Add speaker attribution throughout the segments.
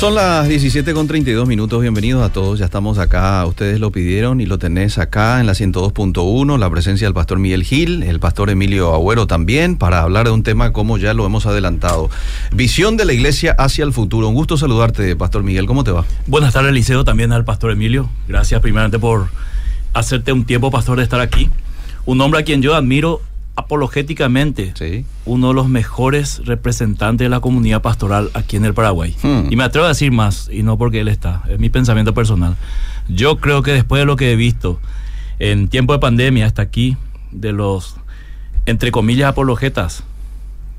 Speaker 1: Son las 17 con 32 minutos. Bienvenidos a todos. Ya estamos acá. Ustedes lo pidieron y lo tenés acá en la 102.1. La presencia del pastor Miguel Gil, el pastor Emilio Agüero también, para hablar de un tema como ya lo hemos adelantado. Visión de la iglesia hacia el futuro. Un gusto saludarte, pastor Miguel. ¿Cómo te va?
Speaker 2: Buenas tardes, Liceo. También al pastor Emilio. Gracias, primeramente, por hacerte un tiempo, pastor, de estar aquí. Un hombre a quien yo admiro apologéticamente
Speaker 1: Sí.
Speaker 2: uno de los mejores representantes de la comunidad pastoral aquí en el Paraguay.
Speaker 1: Hmm.
Speaker 2: Y me atrevo a decir más, y no porque él está, es mi pensamiento personal. Yo creo que después de lo que he visto en tiempo de pandemia hasta aquí, de los, entre comillas, apologetas,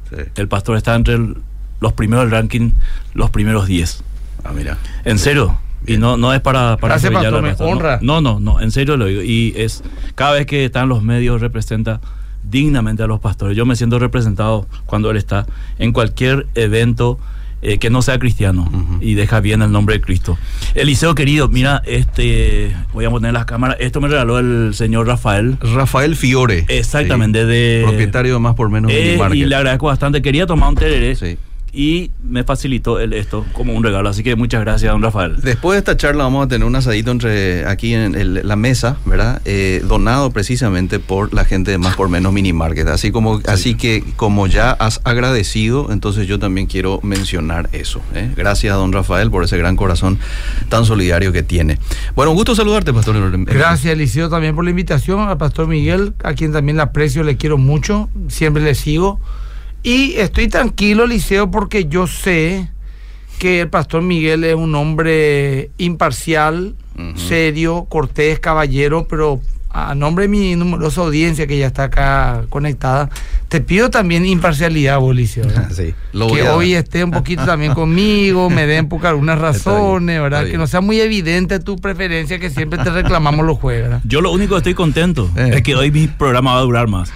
Speaker 1: Sí.
Speaker 2: el pastor está entre el- los primeros del ranking, los primeros 10.
Speaker 1: Ah, mira.
Speaker 2: En serio. Y no, no es para, para
Speaker 3: Gracias, pastor, me honra.
Speaker 2: No, no, no, en serio lo digo. Y es cada vez que está en los medios representa dignamente a los pastores. Yo me siento representado cuando él está en cualquier evento eh, que no sea cristiano y deja bien el nombre de Cristo. Eliseo querido, mira, este voy a poner las cámaras. Esto me regaló el señor Rafael.
Speaker 1: Rafael Fiore.
Speaker 2: Exactamente, de
Speaker 1: Propietario de más por menos
Speaker 2: Eh, y le agradezco bastante. Quería tomar un tereré
Speaker 1: Sí.
Speaker 2: Y me facilitó él esto como un regalo. Así que muchas gracias, don Rafael.
Speaker 1: Después de esta charla vamos a tener un asadito entre aquí en el- la mesa, ¿verdad? Eh, donado precisamente por la gente de Más por Menos Mini Market. Así como, así que como ya has agradecido, entonces yo también quiero mencionar eso. ¿eh? Gracias a don Rafael por ese gran corazón tan solidario que tiene. Bueno, un gusto saludarte, Pastor.
Speaker 3: Gracias, Eliseo, también por la invitación. Al pastor Miguel, a quien también le aprecio, le quiero mucho. Siempre le sigo. Y estoy tranquilo, Eliseo, porque yo sé que el pastor Miguel es un hombre imparcial, serio, cortés, caballero, pero a nombre de mi numerosa audiencia que ya está acá conectada, te pido también imparcialidad. ¿verdad?
Speaker 1: Sí, lo voy
Speaker 3: que
Speaker 1: a-
Speaker 3: hoy esté un poquito también conmigo, me den por algunas
Speaker 1: bien,
Speaker 3: razones, ¿verdad? Que no sea muy evidente tu preferencia que siempre te reclamamos los jueves, ¿verdad?
Speaker 2: Yo lo único que estoy contento
Speaker 1: Eh.
Speaker 2: es que hoy mi programa va a durar más.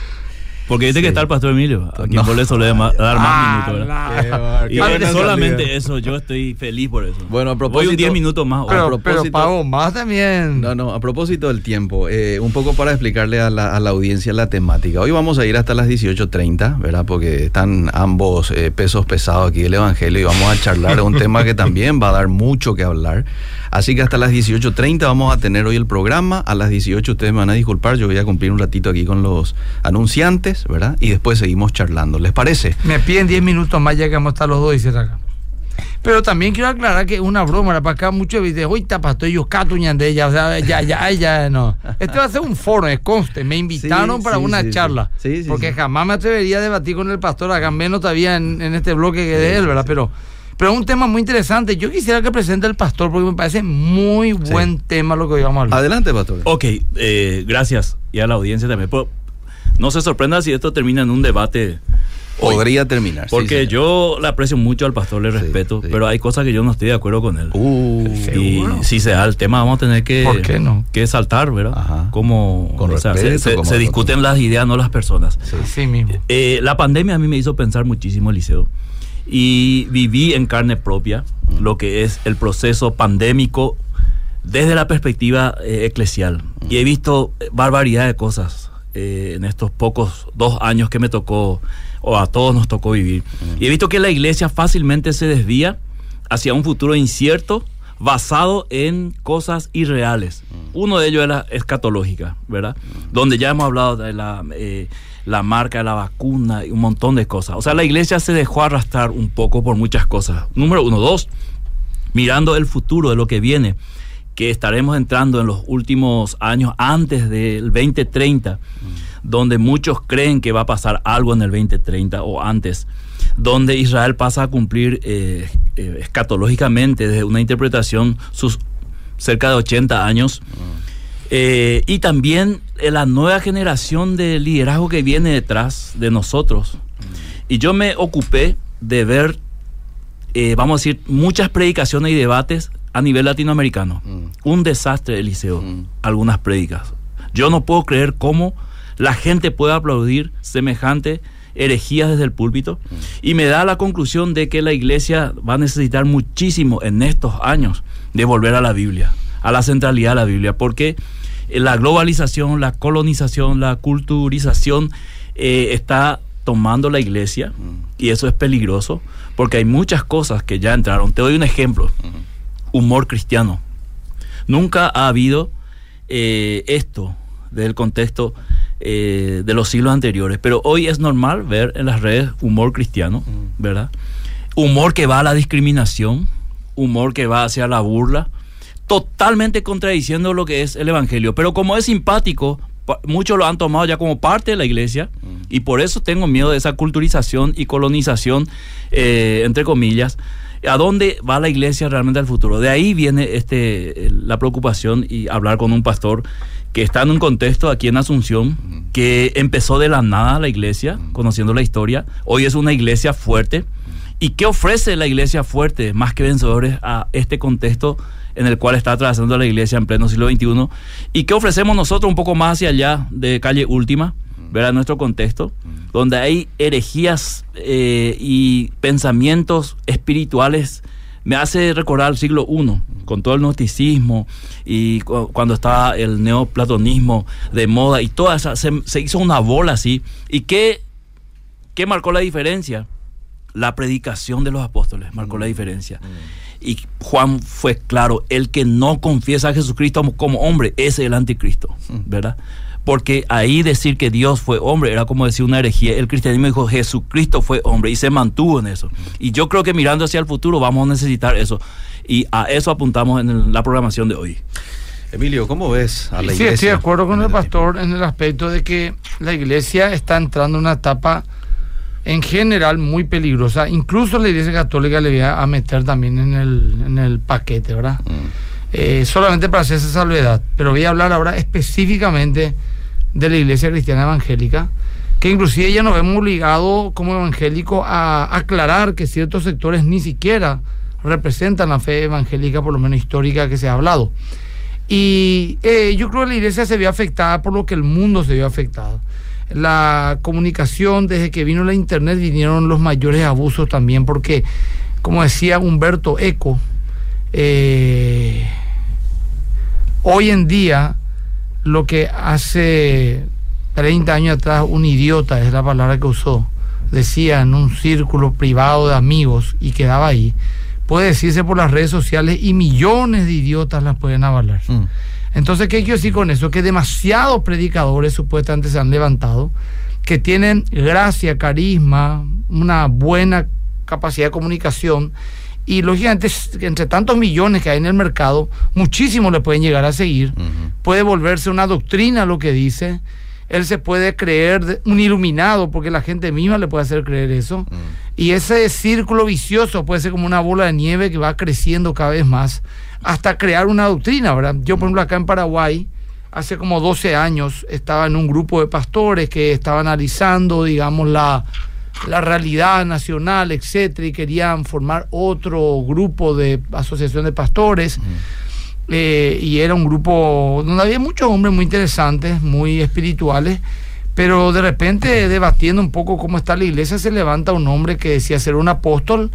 Speaker 2: Porque dice
Speaker 1: Sí.
Speaker 2: que está el pastor Emilio, a quien
Speaker 1: No.
Speaker 2: vos le solés ma- dar más
Speaker 3: Ah,
Speaker 2: minutos, solamente eso, yo estoy feliz por eso.
Speaker 1: Bueno, a
Speaker 2: Voy
Speaker 1: propósito-
Speaker 2: un 10 minutos más.
Speaker 1: a
Speaker 3: Pero, pero pago más también.
Speaker 1: No, no, a propósito del tiempo, eh, un poco para explicarle a la, a la audiencia la temática. Hoy vamos a ir hasta las 18.30, ¿verdad? Porque están ambos eh, pesos pesados aquí del Evangelio y vamos a charlar de un tema que también va a dar mucho que hablar. Así que hasta las 18.30 vamos a tener hoy el programa. A las 18 ustedes me van a disculpar, yo voy a cumplir un ratito aquí con los anunciantes, ¿verdad? Y después seguimos charlando. ¿Les parece?
Speaker 3: Me piden 10 minutos más ya que vamos a estar los dos, dice acá. Pero también quiero aclarar que es una broma, para acá muchos dicen, hoy tapasto yo catuñan de ella, o sea, ya, ya, ya, no. Este va a ser un foro, es conste, me invitaron
Speaker 1: Sí,
Speaker 3: para
Speaker 1: sí,
Speaker 3: una
Speaker 1: sí,
Speaker 3: charla,
Speaker 1: sí. Sí, sí,
Speaker 3: porque
Speaker 1: sí.
Speaker 3: jamás me atrevería a debatir con el pastor, acá menos todavía en, en este bloque que de él, ¿verdad?
Speaker 1: sí.
Speaker 3: Pero, pero es un tema muy interesante. Yo quisiera que presente el pastor, porque me parece muy buen tema lo que hoy vamos a hablar.
Speaker 1: Adelante, pastor.
Speaker 2: Ok, eh, gracias. Y a la audiencia también. Pero no se sorprenda si esto termina en un debate. hoy.
Speaker 1: Podría terminar.
Speaker 2: Porque yo le aprecio mucho al pastor, le respeto,
Speaker 1: sí.
Speaker 2: pero hay cosas que yo no estoy de acuerdo con él.
Speaker 1: Uh,
Speaker 2: Y si se da el tema, vamos a tener que,
Speaker 3: ¿Por qué no?
Speaker 2: que saltar, ¿verdad?
Speaker 1: Ajá.
Speaker 2: Como
Speaker 1: Con
Speaker 2: o sea, se-
Speaker 1: respeto,
Speaker 2: se,
Speaker 1: como-
Speaker 2: se discuten las ideas, no las personas.
Speaker 1: sí.
Speaker 3: Mismo.
Speaker 2: Eh, la pandemia a mí me hizo pensar muchísimo, Eliseo. Y viví en carne propia
Speaker 1: Mm.
Speaker 2: lo que es el proceso pandémico desde la perspectiva eh, eclesial.
Speaker 1: Mm.
Speaker 2: Y he visto eh, barbaridad de cosas eh, en estos pocos dos años que me tocó, o a todos nos tocó vivir.
Speaker 1: Mm.
Speaker 2: Y he visto que la iglesia fácilmente se desvía hacia un futuro incierto basado en cosas irreales. Uno de ellos es la escatológica, ¿verdad? Donde ya hemos hablado de la, eh, la marca de la vacuna y un montón de cosas. O sea, la iglesia se dejó arrastrar un poco por muchas cosas. Número uno. Dos, mirando el futuro de lo que viene, que estaremos entrando en los últimos años antes del 2030, donde muchos creen que va a pasar algo en el 2030 o antes, donde Israel pasa a cumplir eh, eh, escatológicamente desde una interpretación sus cerca de 80 años. Eh, y también la nueva generación de liderazgo que viene detrás de nosotros. Y yo me ocupé de ver, eh, vamos a decir, muchas predicaciones y debates a nivel latinoamericano.
Speaker 1: Mm.
Speaker 2: Un desastre, Eliseo,
Speaker 1: Mm.
Speaker 2: algunas prédicas. Yo no puedo creer cómo la gente puede aplaudir semejante herejías desde el púlpito. Y me da la conclusión de que la iglesia va a necesitar muchísimo en estos años de volver a la Biblia, a la centralidad de la Biblia, porque la globalización, la colonización, la culturización eh, está tomando la iglesia y eso es peligroso porque hay muchas cosas que ya entraron. Te doy un ejemplo. Humor cristiano. Nunca ha habido eh, esto del contexto eh, de los siglos anteriores, pero hoy es normal ver en las redes humor cristiano, ¿verdad? Humor que va a la discriminación, humor que va hacia la burla, totalmente contradiciendo lo que es el Evangelio. Pero como es simpático, muchos lo han tomado ya como parte de la iglesia y por eso tengo miedo de esa culturización y colonización, eh, entre comillas. ¿A dónde va la iglesia realmente al futuro? De ahí viene este, la preocupación y hablar con un pastor que está en un contexto aquí en Asunción, que empezó de la nada la iglesia, conociendo la historia. Hoy es una iglesia fuerte. ¿Y qué ofrece la iglesia fuerte, más que vencedores, a este contexto en el cual está atravesando la iglesia en pleno siglo XXI? ¿Y qué ofrecemos nosotros un poco más hacia allá de calle última? Ver nuestro contexto, donde hay herejías eh, y pensamientos espirituales. Me hace recordar el siglo I, con todo el gnosticismo y cuando estaba el neoplatonismo de moda y toda esa, se, se hizo una bola así. ¿Y qué, qué marcó la diferencia? La predicación de los apóstoles marcó la diferencia. Y Juan fue claro, el que no confiesa a Jesucristo como hombre es el anticristo, ¿verdad? Porque ahí decir que Dios fue hombre era como decir una herejía. El cristianismo dijo Jesucristo fue hombre y se mantuvo en eso. Y yo creo que mirando hacia el futuro vamos a necesitar eso. Y a eso apuntamos en la programación de hoy.
Speaker 1: Emilio, ¿cómo ves a la
Speaker 3: iglesia? Sí, estoy de acuerdo con el pastor en el aspecto de que la iglesia está entrando en una etapa en general muy peligrosa. Incluso la Iglesia Católica le voy a meter también en el, en el paquete, ¿verdad? Mm. Eh, solamente para hacer esa salvedad. Pero voy a hablar ahora específicamente de la Iglesia Cristiana Evangélica, que inclusive ya nos hemos obligado como evangélicos a aclarar que ciertos sectores ni siquiera representan la fe evangélica, por lo menos histórica, que se ha hablado. Y eh, yo creo que la iglesia se vio afectada por lo que el mundo se vio afectado la comunicación, desde que vino la internet vinieron los mayores abusos también, porque como decía Humberto Eco, eh, hoy en día lo que hace 30 años atrás un idiota, es la palabra que usó, decía en un círculo privado de amigos y quedaba ahí, puede decirse por las redes sociales y millones de idiotas las pueden avalar. Mm. Entonces, ¿qué quiero decir con eso? Que demasiados predicadores supuestamente se han levantado, que tienen gracia, carisma, una buena capacidad de comunicación y lógicamente entre tantos millones que hay en el mercado, muchísimos le pueden llegar a seguir, puede volverse una doctrina lo que dice, él se puede creer un iluminado porque la gente misma le puede hacer creer eso, y ese círculo vicioso puede ser como una bola de nieve que va creciendo cada vez más hasta crear una doctrina, ¿verdad? Yo, por ejemplo, acá en Paraguay, hace como 12 años, estaba en un grupo de pastores que estaba analizando, digamos, la, realidad nacional, etcétera, y querían formar otro grupo de asociación de pastores. Eh, y era un grupo donde había muchos hombres muy interesantes, muy espirituales, pero de repente debatiendo un poco cómo está la iglesia, se levanta un hombre que decía ser un apóstol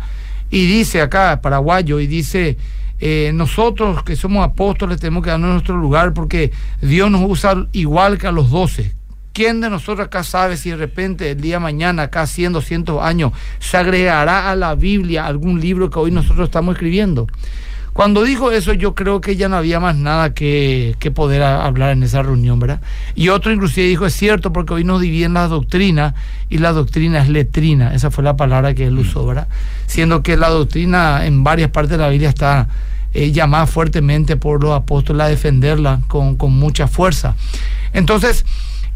Speaker 3: y dice acá, paraguayo, y dice, eh, nosotros que somos apóstoles tenemos que darnos nuestro lugar porque Dios nos usa igual que a los doce. ¿Quién de nosotros acá sabe si de repente el día de mañana, acá 100, 200 años, se agregará a la Biblia algún libro que hoy nosotros estamos escribiendo? Cuando dijo eso, yo creo que ya no había más nada que, que, poder hablar en esa reunión, ¿verdad? Y otro inclusive dijo, es cierto, porque hoy nos dividen la doctrina y la doctrina es letrina. Esa fue la palabra que él usó, ¿verdad? Siendo que la doctrina en varias partes de la Biblia está eh, llamada fuertemente por los apóstoles a defenderla con, mucha fuerza. Entonces,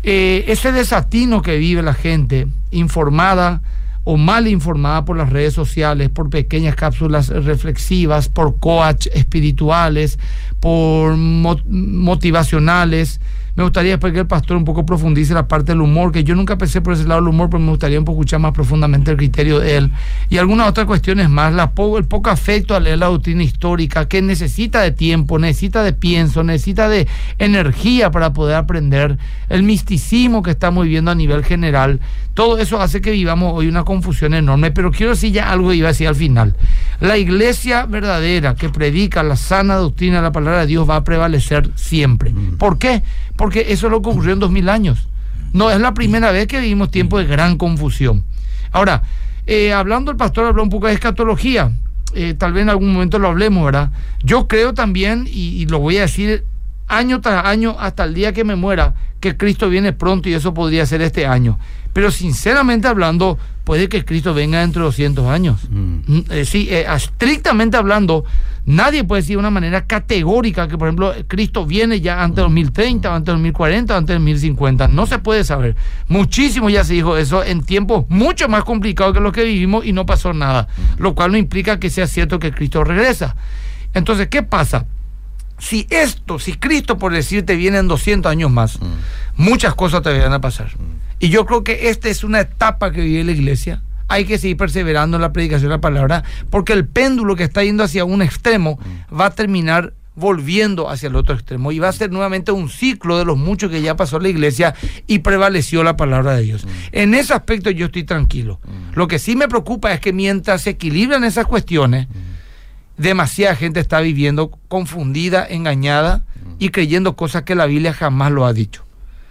Speaker 3: eh, ese desatino que vive la gente, informada o mal informada por las redes sociales, por pequeñas cápsulas reflexivas, por coach espirituales, por motivacionales, me gustaría que el pastor un poco profundice la parte del humor, que yo nunca pensé por ese lado del humor, pero me gustaría un poco escuchar más profundamente el criterio de él. Y algunas otras cuestiones más, la el poco afecto a leer la doctrina histórica, que necesita de tiempo, necesita de pienso, necesita de energía para poder aprender, el misticismo que estamos viviendo a nivel general. Todo eso hace que vivamos hoy una confusión enorme, pero quiero decir ya algo iba a decir al final. La iglesia verdadera que predica la sana doctrina de la palabra de Dios va a prevalecer siempre. Mm. ¿Por qué? Porque eso es lo que ocurrió en dos mil años. No es la primera vez que vivimos tiempos de gran confusión. Ahora, eh, hablando, el pastor habló un poco de escatología. Eh, tal vez en algún momento lo hablemos, ¿verdad? Yo creo también, y lo voy a decir año tras año hasta el día que me muera, que Cristo viene pronto y eso podría ser este año. Pero sinceramente hablando, puede que Cristo venga dentro de 200 años. Mm. Eh, sí, eh, estrictamente hablando, nadie puede decir de una manera categórica que, por ejemplo, Cristo viene ya antes de 2030, antes de 2040, antes de 2050. No se puede saber. Muchísimo ya se dijo eso en tiempos mucho más complicados que los que vivimos y no pasó nada. Lo cual no implica que sea cierto que Cristo regresa. Entonces, ¿qué pasa? Si esto, si Cristo, por decirte, viene en 200 años más, mm. muchas cosas te van a pasar. Mm. Y yo creo que esta es una etapa que vive la iglesia. Hay que seguir perseverando en la predicación de la palabra, porque el péndulo que está yendo hacia un extremo mm. va a terminar volviendo hacia el otro extremo y va a ser nuevamente un ciclo de los muchos que ya pasó la iglesia y prevaleció la palabra de Dios. En ese aspecto yo estoy tranquilo. Lo que sí me preocupa es que mientras se equilibran esas cuestiones, demasiada gente está viviendo confundida, engañada y creyendo cosas que la Biblia jamás lo ha dicho.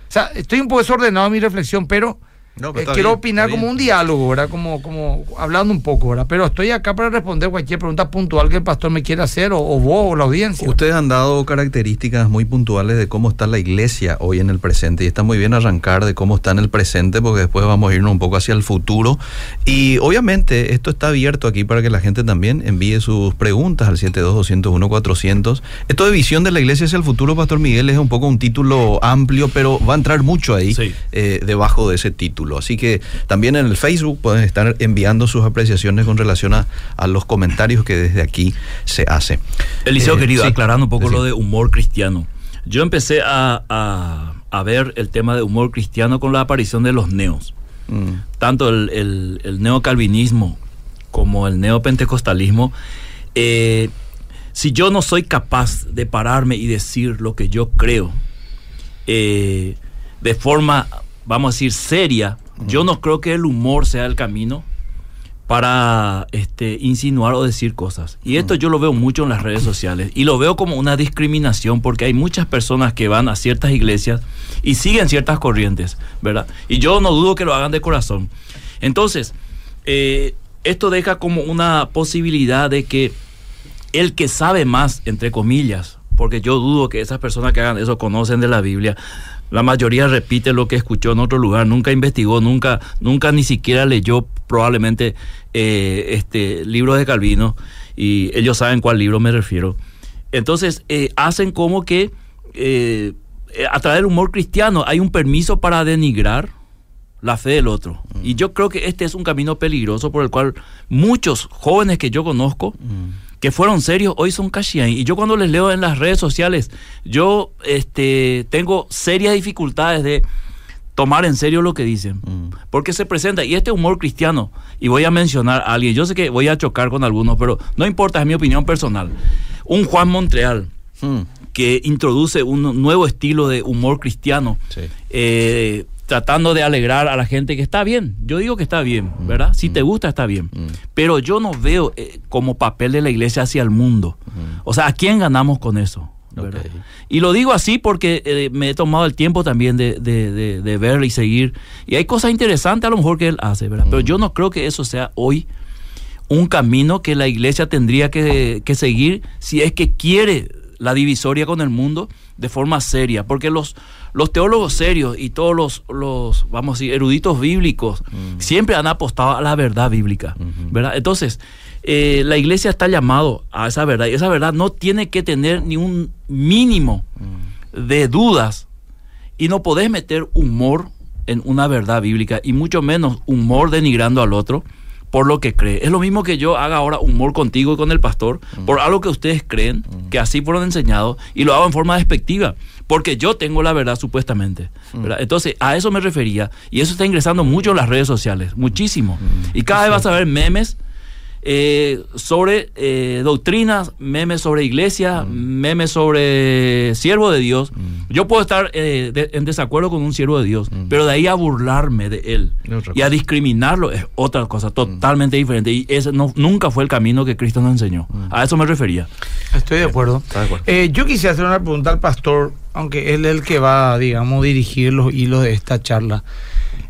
Speaker 3: O sea, estoy un poco desordenado en mi reflexión, pero eh, quiero opinar como un diálogo, ¿verdad? Como, como hablando un poco, ¿verdad? Pero estoy acá para responder cualquier pregunta puntual que el pastor me quiera hacer, o, vos, o la audiencia.
Speaker 1: Ustedes han dado características muy puntuales de cómo está la iglesia hoy en el presente, y está muy bien arrancar de cómo está en el presente, porque después vamos a irnos un poco hacia el futuro. Y obviamente esto está abierto aquí para que la gente también envíe sus preguntas al 72-201-400. Esto de visión de la iglesia hacia el futuro, Pastor Miguel, es un poco un título amplio, pero va a entrar mucho ahí eh, debajo de ese título. Así que también en el Facebook pueden estar enviando sus apreciaciones con relación a, los comentarios que desde aquí se hace.
Speaker 2: Eliseo, eh, querido, aclarando un poco lo de humor cristiano. Yo empecé a, ver el tema de humor cristiano con la aparición de los neos. Mm. Tanto el, el, neocalvinismo como el neopentecostalismo. Eh, si yo no soy capaz de pararme y decir lo que yo creo eh, de forma vamos a decir, seria, yo no creo que el humor sea el camino para este, insinuar o decir cosas. Y esto yo lo veo mucho en las redes sociales y lo veo como una discriminación porque hay muchas personas que van a ciertas iglesias y siguen ciertas corrientes, ¿verdad? Y yo no dudo que lo hagan de corazón. Entonces, eh, esto deja como una posibilidad de que el que sabe más, entre comillas, porque yo dudo que esas personas que hagan eso conocen de la Biblia, la mayoría repite lo que escuchó en otro lugar, nunca investigó, nunca, nunca ni siquiera leyó probablemente eh, este libro de Calvino y ellos saben cuál libro me refiero. Entonces eh, hacen como que eh, a través del humor cristiano hay un permiso para denigrar la fe del otro. Y yo creo que este es un camino peligroso por el cual muchos jóvenes que yo conozco que fueron serios, hoy son Kashian. Y yo cuando les leo en las redes sociales, yo este, tengo serias dificultades de tomar en serio lo que dicen. Mm. Porque se presenta, y este humor cristiano, y voy a mencionar a alguien, yo sé que voy a chocar con algunos, pero no importa, es mi opinión personal. Un Juan Montreal. Mm. que introduce un nuevo estilo de humor cristiano, eh, tratando de alegrar a la gente que está bien. Yo digo que está bien, mm. ¿verdad? Si te mm. gusta, está bien. Mm. Pero yo no veo eh, como papel de la iglesia hacia el mundo. O sea, ¿a quién ganamos con eso? Y lo digo así porque eh, me he tomado el tiempo también de, de, ver y seguir. Y hay cosas interesantes a lo mejor que él hace, ¿verdad? Pero yo no creo que eso sea hoy un camino que la iglesia tendría que, que seguir si es que quiere la divisoria con el mundo de forma seria, porque los, los teólogos serios y todos los, los vamos a decir, eruditos bíblicos siempre han apostado a la verdad bíblica, ¿verdad? Entonces, eh, la iglesia está llamado a esa verdad y esa verdad no tiene que tener ni un mínimo de dudas y no podés meter humor en una verdad bíblica y mucho menos humor denigrando al otro por lo que cree. Es lo mismo que yo haga ahora humor contigo y con el pastor por algo que ustedes creen, que así fueron enseñados, y lo hago en forma despectiva, porque yo tengo la verdad supuestamente. Entonces, a eso me refería, y eso está ingresando mucho en las redes sociales, muchísimo. Y cada vez vas a ver memes eh, sobre eh, doctrinas, memes sobre iglesia, mm. memes sobre siervo de Dios. Mm. Yo puedo estar eh, en desacuerdo con un siervo de Dios, mm. pero de ahí a burlarme de él y a discriminarlo es otra cosa totalmente diferente. Y ese no, nunca fue el camino que Cristo nos enseñó. A eso me refería.
Speaker 3: Estoy de acuerdo.
Speaker 1: Está de acuerdo.
Speaker 3: Eh, yo quisiera hacer una pregunta al pastor, aunque él es el que va, digamos, dirigir los hilos de esta charla.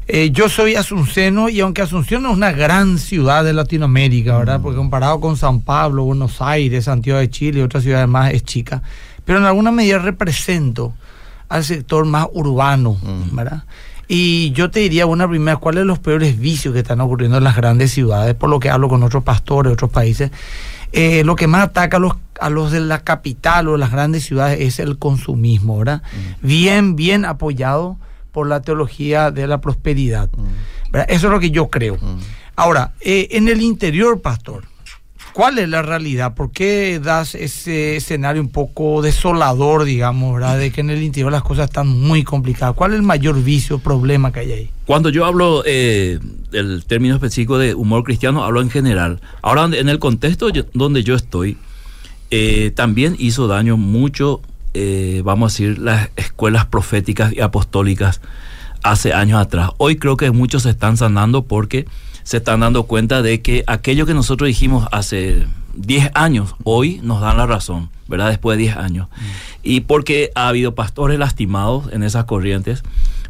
Speaker 3: Eh, yo soy asunceno y aunque Asunción no es una gran ciudad de Latinoamérica, ¿verdad? Porque comparado con San Pablo, Buenos Aires, Santiago de Chile y otras ciudades más es chica. Pero en alguna medida represento al sector más urbano, ¿verdad? Y yo te diría, una primera, ¿cuáles son los peores vicios que están ocurriendo en las grandes ciudades? Por lo que hablo con otros pastores otros países. Eh, lo que más ataca a los, a los de la capital o las grandes ciudades es el consumismo, ¿verdad? Bien, bien apoyado por la teología de la prosperidad. ¿verdad? Eso es lo que yo creo. Ahora, eh, en el interior, pastor, ¿cuál es la realidad? ¿Por qué das ese escenario un poco desolador, digamos, ¿verdad? De que en el interior las cosas están muy complicadas. ¿Cuál es el mayor vicio, problema que hay ahí?
Speaker 2: Cuando yo hablo eh, del término específico de humor cristiano, hablo en general. Ahora, en el contexto yo- donde yo estoy, eh, también hizo daño mucho, eh, vamos a decir, las escuelas proféticas y apostólicas hace años atrás. Hoy creo que muchos se están sanando porque se están dando cuenta de que aquello que nosotros dijimos hace 10 años, hoy nos dan la razón, ¿verdad? Después de 10 años. Y porque ha habido pastores lastimados en esas corrientes,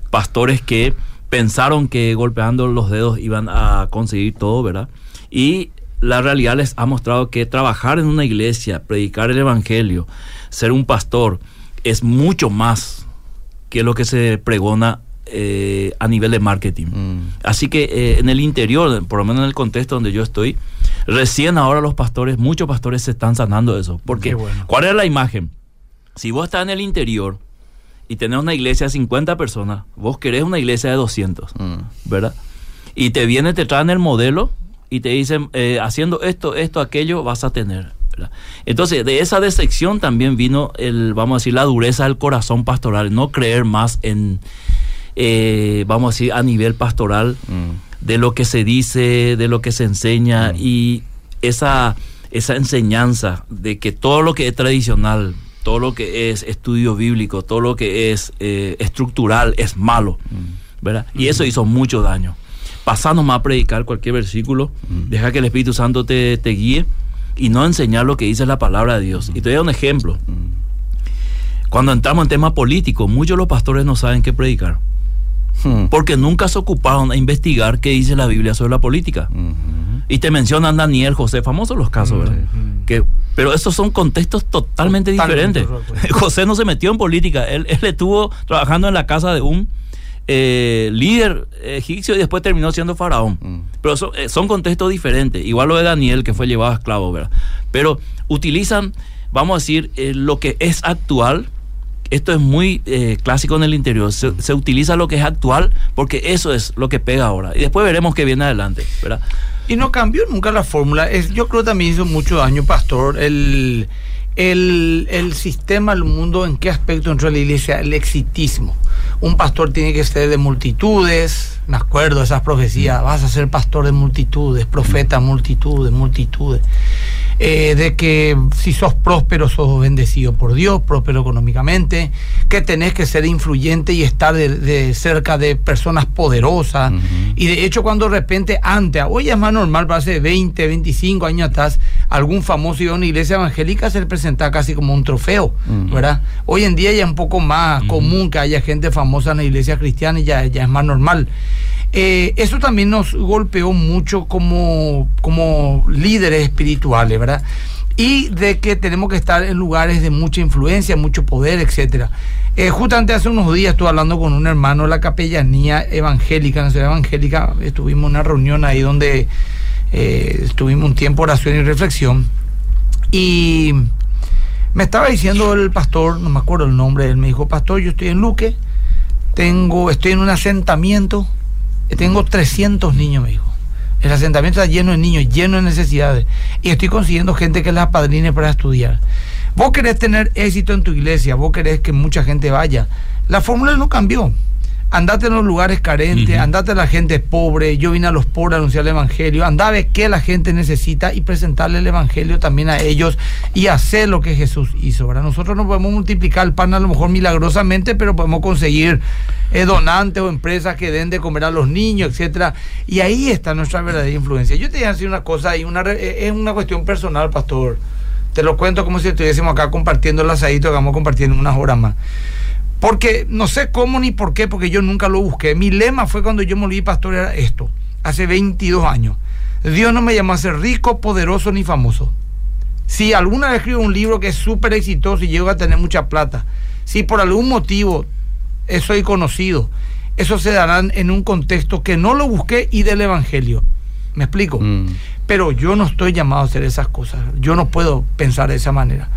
Speaker 2: pastores que pensaron que golpeando los dedos iban a conseguir todo, ¿verdad? Y la realidad les ha mostrado que trabajar en una iglesia, predicar el evangelio, ser un pastor, es mucho más que lo que se pregona eh, a nivel de marketing.
Speaker 1: Mm.
Speaker 2: Así que eh, en el interior, por lo menos en el contexto donde yo estoy, recién ahora los pastores, muchos pastores se están sanando de eso. Porque,
Speaker 3: bueno.
Speaker 2: ¿cuál es la imagen? Si vos estás en el interior y tenés una iglesia de 50 personas, vos querés una iglesia de 200,
Speaker 1: Mm.
Speaker 2: ¿verdad? Y te vienen, te traen el modelo y te dicen, eh, haciendo esto, esto, aquello, vas a tener. ¿verdad? Entonces, de esa decepción también vino, el, vamos a decir, la dureza del corazón pastoral, no creer más en, eh, vamos a decir, a nivel pastoral,
Speaker 1: Mm.
Speaker 2: de lo que se dice, de lo que se enseña y esa, esa enseñanza de que todo lo que es tradicional, todo lo que es estudio bíblico, todo lo que es eh, estructural es malo, ¿verdad? Y eso hizo mucho daño. Pasando más a predicar cualquier versículo, deja que el Espíritu Santo te, te guíe y no enseñar lo que dice la palabra de Dios. Y te doy un ejemplo. Cuando entramos en tema político, muchos de los pastores no saben qué predicar
Speaker 1: Mm.
Speaker 2: porque nunca se ocuparon a investigar qué dice la Biblia sobre la política. Y te mencionan Daniel, José, famosos los casos, ¿verdad? Que, pero estos son contextos totalmente,
Speaker 3: Totalmente
Speaker 2: diferentes. José no se metió en política, él, él estuvo trabajando en la casa de un eh, líder egipcio y después terminó siendo faraón.
Speaker 1: Mm.
Speaker 2: Pero son, eh, son contextos diferentes. Igual lo de Daniel, que fue llevado a esclavo, ¿verdad? Pero utilizan, vamos a decir, eh, lo que es actual. Esto es muy clásico en el interior. Se, se utiliza lo que es actual porque eso es lo que pega ahora. Y después veremos qué viene adelante, ¿verdad?
Speaker 3: Y no cambió nunca la fórmula. Es, yo creo que también hizo mucho daño, pastor, el, el, el sistema, el mundo, en qué aspecto entró la iglesia, el exitismo. Un pastor tiene que ser de multitudes, me acuerdo de esas profecías, vas a ser pastor de multitudes, profeta multitudes, multitudes. Eh, de que si sos próspero, sos bendecido por Dios, próspero económicamente, que tenés que ser influyente y estar de, de cerca de personas poderosas. Y de hecho, cuando de repente antes, hoy es más normal, pero hace 20, 25 años atrás, algún famoso iba a una iglesia evangélica, se le presentaba casi como un trofeo. ¿verdad? Hoy en día ya es un poco más común que haya gente famosa en la iglesia cristiana y ya, ya es más normal. Eh, eso también nos golpeó mucho como, como líderes espirituales, ¿verdad? Y de que tenemos que estar en lugares de mucha influencia, mucho poder, etcétera. Eh, justamente hace unos días estuve hablando con un hermano de la capellanía evangélica, en la evangélica, estuvimos en una reunión ahí donde eh, estuvimos un tiempo oración y reflexión. Y me estaba diciendo el pastor, no me acuerdo el nombre, él me dijo, pastor, yo estoy en Luque, tengo, estoy en un asentamiento, tengo 300 niños, me dijo. El asentamiento está lleno de niños, lleno de necesidades. Y estoy consiguiendo gente que las padrine para estudiar. Vos querés tener éxito en tu iglesia, vos querés que mucha gente vaya. La fórmula no cambió. Andate en los lugares carentes, andate a la gente pobre. Yo vine a los pobres a anunciar el evangelio. Andá a ver qué la gente necesita y presentarle el evangelio también a ellos y hacer lo que Jesús hizo. ¿verdad? Nosotros no podemos multiplicar el pan a lo mejor milagrosamente, pero podemos conseguir eh, donantes o empresas que den de comer a los niños, etcétera. Y ahí está nuestra verdadera influencia. Yo te voy a decir una cosa y una eh, es una cuestión personal, pastor. Te lo cuento como si estuviésemos acá compartiendo el asadito que vamos compartiendo unas horas más. Porque no sé cómo ni por qué, porque yo nunca lo busqué. Mi lema fue cuando yo me volví pastor, era esto, hace 22 años. Dios no me llamó a ser rico, poderoso ni famoso. Si alguna vez escribo un libro que es súper exitoso y llego a tener mucha plata, si por algún motivo soy conocido, eso se dará en un contexto que no lo busqué y del Evangelio. ¿Me explico? Mm. Pero yo no estoy llamado a hacer esas cosas. Yo no puedo pensar de esa manera.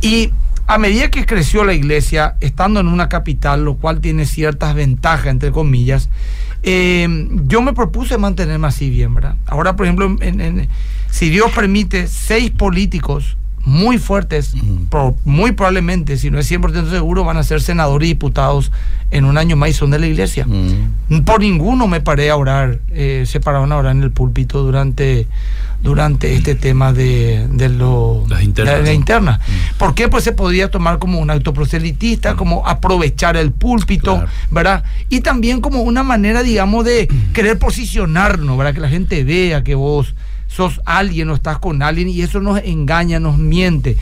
Speaker 3: Y a medida que creció la iglesia, estando en una capital, lo cual tiene ciertas ventajas, entre comillas, eh, yo me propuse mantenerme así bien. Ahora, por ejemplo, si Dios permite, seis políticos muy fuertes, muy probablemente, si no es 100% seguro, van a ser senadores y diputados en un año más y son de la iglesia. Por ninguno me paré a orar, eh, se pararon a orar en el púlpito durante, durante este tema de, de lo,
Speaker 2: internas.
Speaker 3: la, interna. ¿Por qué? Pues se podía tomar como un acto proselitista, como aprovechar el púlpito, ¿verdad? Y también como una manera, digamos, de querer posicionarnos, ¿verdad? Que la gente vea que vos sos alguien o estás con alguien y eso nos engaña, nos miente.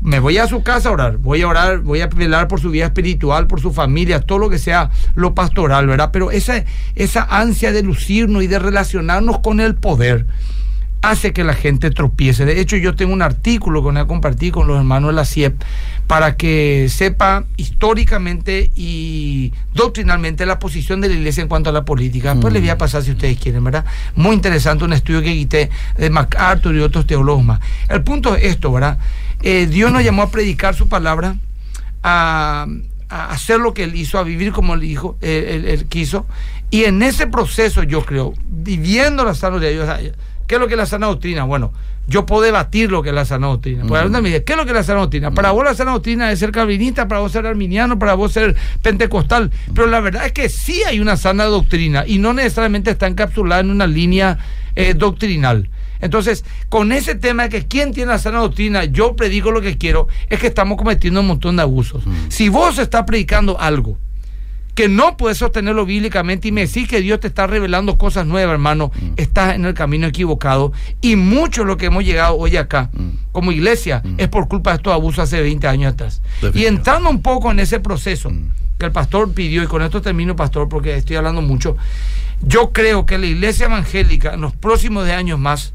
Speaker 3: Me voy a su casa a orar, voy a orar, voy a velar por su vida espiritual, por su familia, todo lo que sea lo pastoral, ¿verdad? Pero esa, esa ansia de lucirnos y de relacionarnos con el poder hace que la gente tropiece. De hecho, yo tengo un artículo que voy a compartir con los hermanos de la CIEP para que sepa históricamente y doctrinalmente la posición de la iglesia en cuanto a la política. Después les voy a pasar si ustedes quieren, ¿verdad? Muy interesante un estudio que quité de MacArthur y otros teólogos más. El punto es esto, ¿verdad? Eh, Dios nos llamó a predicar su palabra, a, hacer lo que él hizo, a vivir como él, dijo, él, quiso. Y en ese proceso, yo creo, viviendo la salud de Dios, ¿Qué es lo que es la sana doctrina? Bueno, yo puedo debatir lo que es la sana doctrina. ¿qué es lo que es la sana doctrina? Para vos la sana doctrina es ser calvinista, para vos ser arminiano, para vos ser pentecostal. Pero la verdad es que sí hay una sana doctrina y no necesariamente está encapsulada en una línea eh, doctrinal. Entonces, con ese tema de que quién tiene la sana doctrina, yo predico lo que quiero, es que estamos cometiendo un montón de abusos. Si vos estás predicando algo, que no puedes sostenerlo bíblicamente y me decís que Dios te está revelando cosas nuevas, hermano, mm. estás en el camino equivocado. Y mucho de lo que hemos llegado hoy acá, mm. como iglesia, mm. es por culpa de estos abusos hace 20 años atrás. Y entrando un poco en ese proceso que el pastor pidió, y con esto termino, pastor, porque estoy hablando mucho, yo creo que la iglesia evangélica en los próximos de años más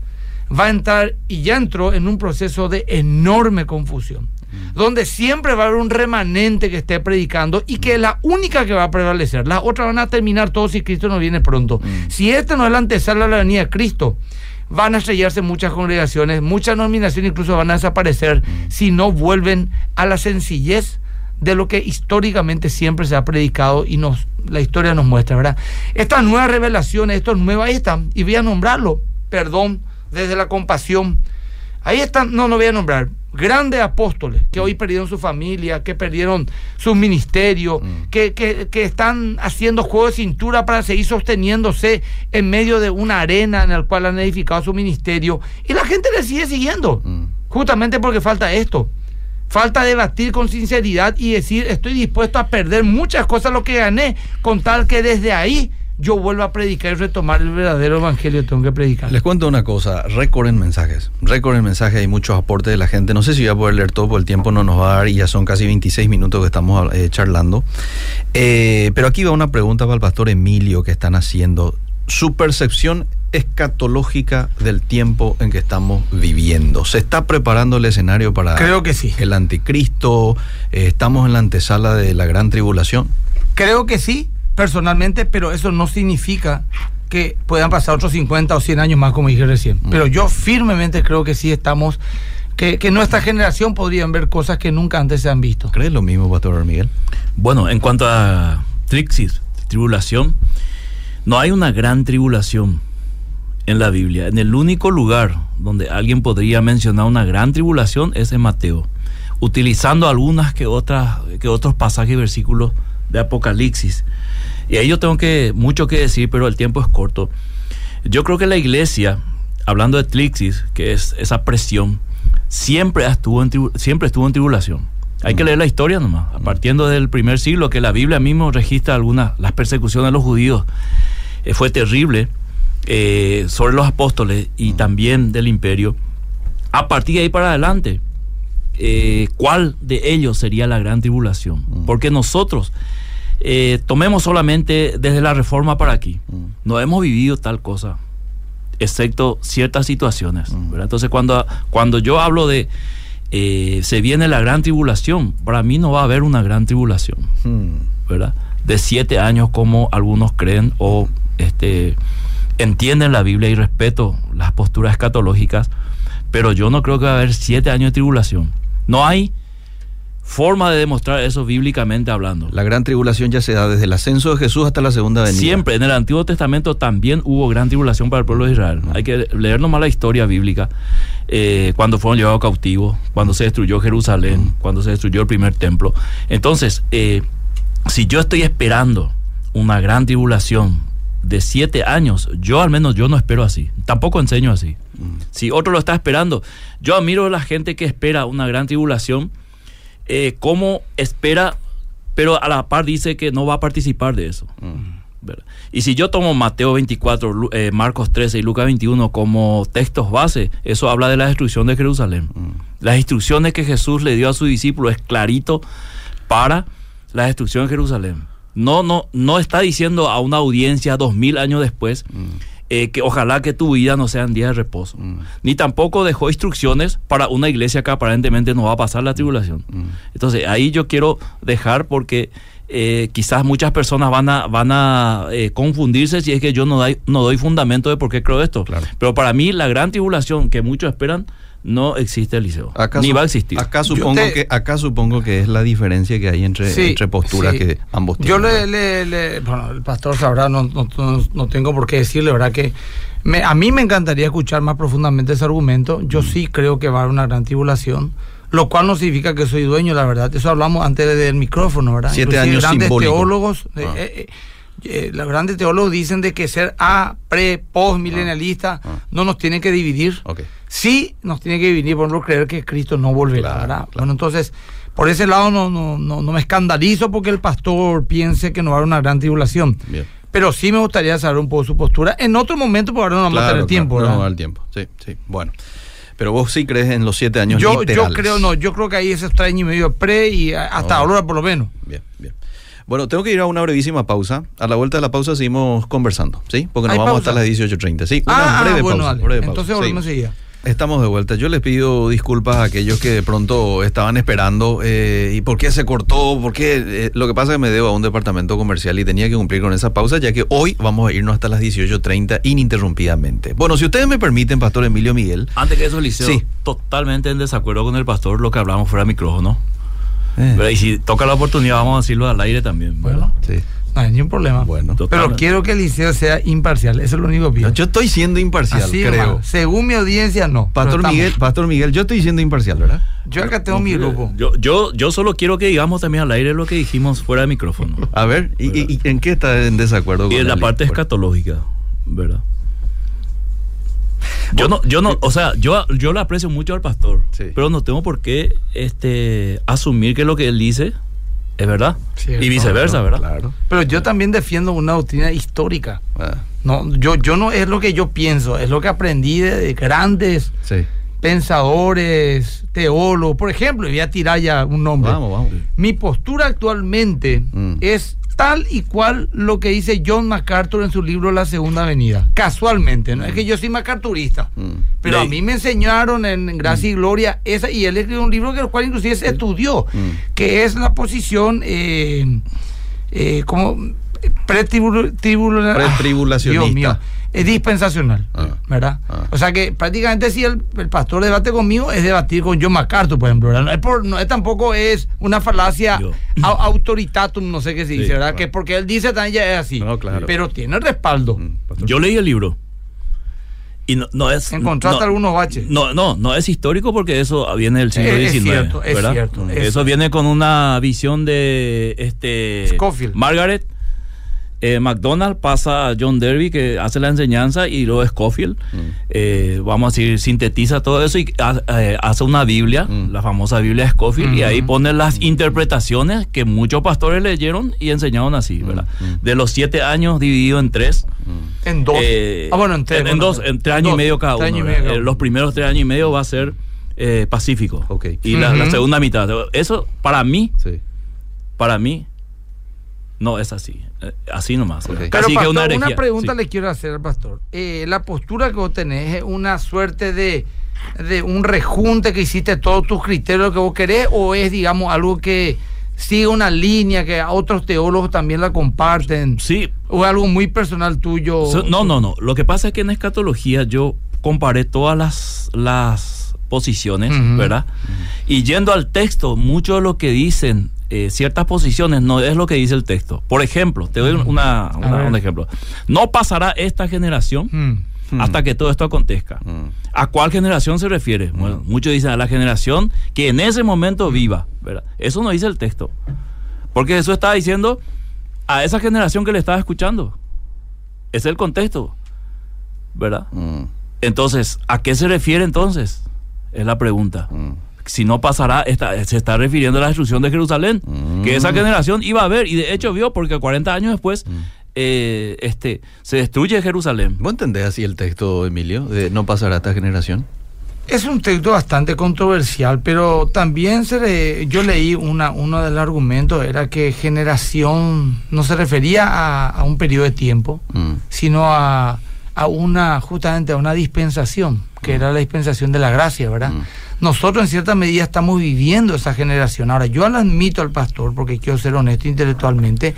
Speaker 3: va a entrar y ya entró en un proceso de enorme confusión donde siempre va a haber un remanente que esté predicando y que es la única que va a prevalecer. Las otras van a terminar todos si Cristo no viene pronto. Mm. Si este no es la antesala de la venida de Cristo, van a estrellarse muchas congregaciones, muchas nominaciones incluso van a desaparecer mm. si no vuelven a la sencillez de lo que históricamente siempre se ha predicado y nos la historia nos muestra, ¿verdad? Estas nuevas revelaciones, estos nuevas, ahí están, y voy a nombrarlo, perdón, desde la compasión. Ahí están, no, no voy a nombrar, grandes apóstoles que hoy perdieron su familia, que perdieron su ministerio, mm. que, que, están haciendo juego de cintura para seguir sosteniéndose en medio de una arena en la cual han edificado su ministerio. Y la gente le sigue siguiendo, mm. justamente porque falta esto. Falta debatir con sinceridad y decir, estoy dispuesto a perder muchas cosas lo que gané, con tal que desde ahí yo vuelvo a predicar y retomar el verdadero evangelio tengo que predicar.
Speaker 1: Les cuento una cosa, récord en mensajes, récord en mensajes, hay muchos aportes de la gente, no sé si voy a poder leer todo, porque el tiempo no nos va a dar y ya son casi 26 minutos que estamos eh, charlando. Eh, pero aquí va una pregunta para el pastor Emilio que están haciendo. Su percepción escatológica del tiempo en que estamos viviendo. ¿Se está preparando el escenario para
Speaker 3: Creo que sí.
Speaker 1: el anticristo? Eh, ¿Estamos en la antesala de la gran tribulación?
Speaker 3: Creo que sí personalmente, pero eso no significa que puedan pasar otros 50 o 100 años más, como dije recién. Mm. Pero yo firmemente creo que sí estamos, que, que nuestra generación podrían ver cosas que nunca antes se han visto.
Speaker 1: ¿Crees lo mismo, Pastor Miguel?
Speaker 2: Bueno, en cuanto a Trixis, tribulación, no hay una gran tribulación en la Biblia. En el único lugar donde alguien podría mencionar una gran tribulación es en Mateo, utilizando algunas que otras que otros pasajes y versículos de Apocalipsis. Y ahí yo tengo que, mucho que decir, pero el tiempo es corto. Yo creo que la iglesia, hablando de Tlixis, que es esa presión, siempre estuvo en, siempre estuvo en tribulación. Hay que mm. leer la historia nomás, a partiendo del primer siglo, que la Biblia mismo registra algunas, las persecuciones de los judíos. Eh, fue terrible eh, sobre los apóstoles y mm. también del imperio. A partir de ahí para adelante, eh, cuál de ellos sería la gran tribulación.
Speaker 1: Mm.
Speaker 2: Porque nosotros eh, tomemos solamente desde la reforma para aquí.
Speaker 1: Mm.
Speaker 2: No hemos vivido tal cosa, excepto ciertas situaciones.
Speaker 1: Mm.
Speaker 2: Entonces, cuando, cuando yo hablo de eh, se viene la gran tribulación, para mí no va a haber una gran tribulación,
Speaker 1: Mm.
Speaker 2: ¿verdad? De siete años como algunos creen o este, entienden la Biblia y respeto las posturas escatológicas, pero yo no creo que va a haber siete años de tribulación. No hay forma de demostrar eso bíblicamente hablando.
Speaker 1: La gran tribulación ya se da desde el ascenso de Jesús hasta la segunda venida.
Speaker 2: Siempre en el Antiguo Testamento también hubo gran tribulación para el pueblo de Israel. Hay que leer nomás la historia bíblica. eh, cuando fueron llevados cautivos, cuando se destruyó Jerusalén, cuando se destruyó el primer templo. Entonces, eh, si yo estoy esperando una gran tribulación de siete años, yo al menos yo no espero así. Tampoco enseño así. Si otro lo está esperando, yo admiro a la gente que espera una gran tribulación, eh, cómo espera, pero a la par dice que no va a participar de eso. ¿verdad? Y si yo tomo Mateo 24, Lu- eh, Marcos 13 y Lucas 21 como textos base, eso habla de la destrucción de Jerusalén. Las instrucciones que Jesús le dio a sus discípulos es clarito para la destrucción de Jerusalén. No, no, no está diciendo a una audiencia dos mil años después eh, que ojalá que tu vida no sea en día de reposo. Ni tampoco dejó instrucciones para una iglesia que aparentemente no va a pasar la tribulación. Entonces ahí yo quiero dejar porque eh, quizás muchas personas van a, van a eh, confundirse si es que yo no, doy- no doy fundamento de por qué creo esto.
Speaker 1: Claro.
Speaker 2: Pero para mí la gran tribulación que muchos esperan no existe, Eliseo.
Speaker 1: Acá
Speaker 2: Ni va a existir.
Speaker 1: Acá
Speaker 3: Yo
Speaker 1: supongo,
Speaker 3: te-
Speaker 1: que, acá supongo que es la diferencia que hay entre,
Speaker 3: Sí,
Speaker 1: entre posturas
Speaker 3: sí.
Speaker 1: que ambos
Speaker 3: Yo
Speaker 1: tienen.
Speaker 3: le, le- le- bueno, el pastor sabrá, no, no, no- no tengo por qué decirle, ¿verdad? Que me- a mí me encantaría escuchar más profundamente ese argumento. Yo
Speaker 1: Mm.
Speaker 3: sí creo que va a haber una gran tribulación, lo cual no significa que soy dueño, la verdad. Eso hablamos antes del micrófono, ¿verdad?
Speaker 1: Siete
Speaker 3: Inclusive
Speaker 1: años
Speaker 3: grandes
Speaker 1: simbólico.
Speaker 3: teólogos, eh,
Speaker 1: Ah.
Speaker 3: eh, eh, eh, los grandes teólogos dicen de que ser A, pre, post, milenialista,
Speaker 1: Ah.
Speaker 3: no nos tiene que dividir.
Speaker 1: Ok.
Speaker 3: Sí, nos tiene que dividir, por no creer que Cristo no volverá,
Speaker 1: Claro,
Speaker 3: ¿verdad?
Speaker 1: claro.
Speaker 3: Bueno, entonces, por ese lado no, no, no, no me escandalizo porque el pastor piense que no va a haber una gran tribulación.
Speaker 1: Bien.
Speaker 3: Pero sí me gustaría saber un poco su postura. En otro momento, porque ahora no vamos a tener tiempo,
Speaker 1: No tiempo. Sí, sí. Bueno. Pero vos sí crees en los siete años
Speaker 3: yo, yo
Speaker 1: literales.
Speaker 3: creo, no, yo creo que ahí ese tres años y medio pre y hasta
Speaker 1: Oh.
Speaker 3: ahora por lo menos.
Speaker 1: Bien, bien. Bueno, tengo que ir a una brevísima pausa. A la vuelta de la pausa seguimos conversando, ¿sí? Porque nos
Speaker 3: ¿Hay
Speaker 1: vamos
Speaker 3: pausa?
Speaker 1: hasta las 18.30. Sí, una
Speaker 3: ah,
Speaker 1: breve
Speaker 3: bueno,
Speaker 1: pausa.
Speaker 3: dale.
Speaker 1: breve pausa.
Speaker 3: Entonces volvemos
Speaker 1: Sí.
Speaker 3: enseguida.
Speaker 1: Estamos de vuelta. Yo les pido disculpas a aquellos que de pronto estaban esperando. eh, ¿Y por qué se cortó? ¿Por qué? Eh, lo que pasa es que me debo a un departamento comercial y tenía que cumplir con esa pausa, ya que hoy vamos a irnos hasta las 18.30 ininterrumpidamente. Bueno, si ustedes me permiten, Pastor Emilio Miguel.
Speaker 2: Antes que eso, Eliseo,
Speaker 1: Sí.
Speaker 2: totalmente en desacuerdo con el pastor lo que hablamos fuera de micrófono.
Speaker 1: Eh.
Speaker 2: Y si toca la oportunidad, vamos a decirlo al aire también. ¿verdad?
Speaker 3: Bueno,
Speaker 1: sí.
Speaker 3: no hay ningún problema.
Speaker 1: Bueno.
Speaker 3: Pero quiero que el liceo sea imparcial. Eso es lo único que pido.
Speaker 1: Yo estoy siendo imparcial,
Speaker 3: Así,
Speaker 1: creo.
Speaker 3: hermano. Según mi audiencia, no.
Speaker 1: Pastor Miguel, Pastor Miguel, yo estoy siendo imparcial, ¿verdad?
Speaker 3: Yo acá tengo mi grupo.
Speaker 2: Yo, yo, yo solo quiero que digamos también al aire lo que dijimos fuera de micrófono.
Speaker 1: A ver, ¿y, y- y en qué está en desacuerdo
Speaker 2: Y
Speaker 1: con
Speaker 2: en la parte escatológica, ¿verdad? Yo no, yo no, o sea, yo, yo le aprecio mucho al pastor,
Speaker 1: Sí.
Speaker 2: pero no tengo por qué este asumir que lo que él dice es verdad.
Speaker 3: Cierto.
Speaker 2: y viceversa, ¿verdad?
Speaker 1: Claro.
Speaker 3: Pero yo también defiendo una doctrina histórica. No, yo, yo no es lo que yo pienso, es lo que aprendí de, de grandes
Speaker 1: sí.
Speaker 3: pensadores, teólogos. Por ejemplo, y voy a tirar ya un nombre.
Speaker 1: Vamos, vamos.
Speaker 3: Mi postura actualmente
Speaker 1: Mm.
Speaker 3: es tal y cual lo que dice John MacArthur en su libro La Segunda Avenida. Casualmente, no es que yo soy MacArthurista.
Speaker 1: Mm.
Speaker 3: Pero a mí me enseñaron en, en Gracia y Gloria esa, y él escribió un libro que el cual inclusive se estudió,
Speaker 1: Mm.
Speaker 3: que es la posición eh, eh, como pretribulacionista.
Speaker 1: Pretribulacionista.
Speaker 3: Es dispensacional,
Speaker 1: Ah.
Speaker 3: ¿verdad?
Speaker 1: Ah.
Speaker 3: O sea que prácticamente si el, el pastor debate conmigo es debatir con John MacArthur, por ejemplo, ¿verdad? No es, por- no es tampoco es una falacia autoritatum, no sé qué se
Speaker 2: Sí,
Speaker 3: dice, ¿verdad?
Speaker 1: claro.
Speaker 3: Que porque él dice también ya es así.
Speaker 1: No, claro.
Speaker 3: Pero tiene respaldo.
Speaker 1: Mm.
Speaker 2: Yo leí el libro. Y no, no es.
Speaker 3: Encontraste
Speaker 2: no,
Speaker 3: algunos baches.
Speaker 2: No, no, no es histórico porque eso viene del siglo
Speaker 3: Es- es
Speaker 2: XIX.
Speaker 3: cierto, es cierto, es-
Speaker 2: Eso viene con una visión de este
Speaker 3: Scofield.
Speaker 2: Margaret. Eh, McDonald pasa a John Derby que hace la enseñanza y luego Scofield,
Speaker 1: Mm.
Speaker 2: eh, vamos a decir, sintetiza todo eso y ha- eh, hace una Biblia,
Speaker 1: Mm.
Speaker 2: la famosa Biblia de Scofield, y ahí
Speaker 3: Ujú.
Speaker 2: pone las interpretaciones que muchos pastores leyeron y enseñaron así, ¿verdad?
Speaker 1: mm.
Speaker 2: De los siete años dividido en tres,
Speaker 1: Mm.
Speaker 3: En dos.
Speaker 2: eh,
Speaker 3: ah, bueno, en tres.
Speaker 2: en,
Speaker 3: bueno,
Speaker 2: dos, en tres años
Speaker 3: dos,
Speaker 2: y medio cada uno.
Speaker 3: tres años y
Speaker 2: ¿verdad?
Speaker 3: medio
Speaker 2: Eh, los primeros tres años y medio va a ser eh, Pacífico.
Speaker 1: Ok.
Speaker 2: Y la, la segunda mitad. Eso, para mí,
Speaker 1: Sí.
Speaker 2: para mí, no es así. Eh, así nomás.
Speaker 1: Ok.
Speaker 2: Casi
Speaker 3: Pero
Speaker 2: que
Speaker 3: pastor,
Speaker 2: una
Speaker 3: una,
Speaker 2: herejía.
Speaker 3: pregunta
Speaker 2: Sí.
Speaker 3: le quiero hacer al pastor. Eh, la postura que vos tenés es una suerte de, de un rejunte que hiciste todos tus criterios que vos querés o es, digamos, algo que sigue una línea que a otros teólogos también la comparten
Speaker 2: Sí,
Speaker 3: o es algo muy personal tuyo.
Speaker 2: So- no, no, no. Lo que pasa es que en escatología yo comparé todas las, las posiciones. ¿verdad? Y yendo al texto, mucho de lo que dicen eh, ciertas posiciones no es lo que dice el texto. Por ejemplo, te doy un- una- un ejemplo. No pasará esta generación
Speaker 3: Mm.
Speaker 2: hasta que todo esto acontezca.
Speaker 1: Mm.
Speaker 2: ¿A cuál generación se refiere? Bueno, muchos dicen a la generación que en ese momento viva, ¿verdad? Eso no dice el texto. Porque Jesús estaba diciendo a esa generación que le estaba escuchando. Es el contexto, ¿verdad?
Speaker 1: Mm.
Speaker 2: Entonces, ¿a qué se refiere entonces? Es la pregunta.
Speaker 1: Mm.
Speaker 2: Si no pasará, está- se está refiriendo a la destrucción de Jerusalén,
Speaker 1: Mm.
Speaker 2: que esa generación iba a ver, y de hecho vio, porque 40 años después eh, este, se destruye Jerusalén.
Speaker 1: ¿Vos entendés así el texto, Emilio? De no pasará esta generación.
Speaker 3: Es un texto bastante controversial, pero también se le- yo leí una, uno del argumento, era que generación no se refería a, a un periodo de tiempo,
Speaker 1: Mm.
Speaker 3: sino a, a una, justamente a una dispensación, que era la dispensación de la gracia, ¿verdad?
Speaker 1: Mm.
Speaker 3: Nosotros en cierta medida estamos viviendo esa generación. Ahora, yo le admito al pastor, porque quiero ser honesto intelectualmente,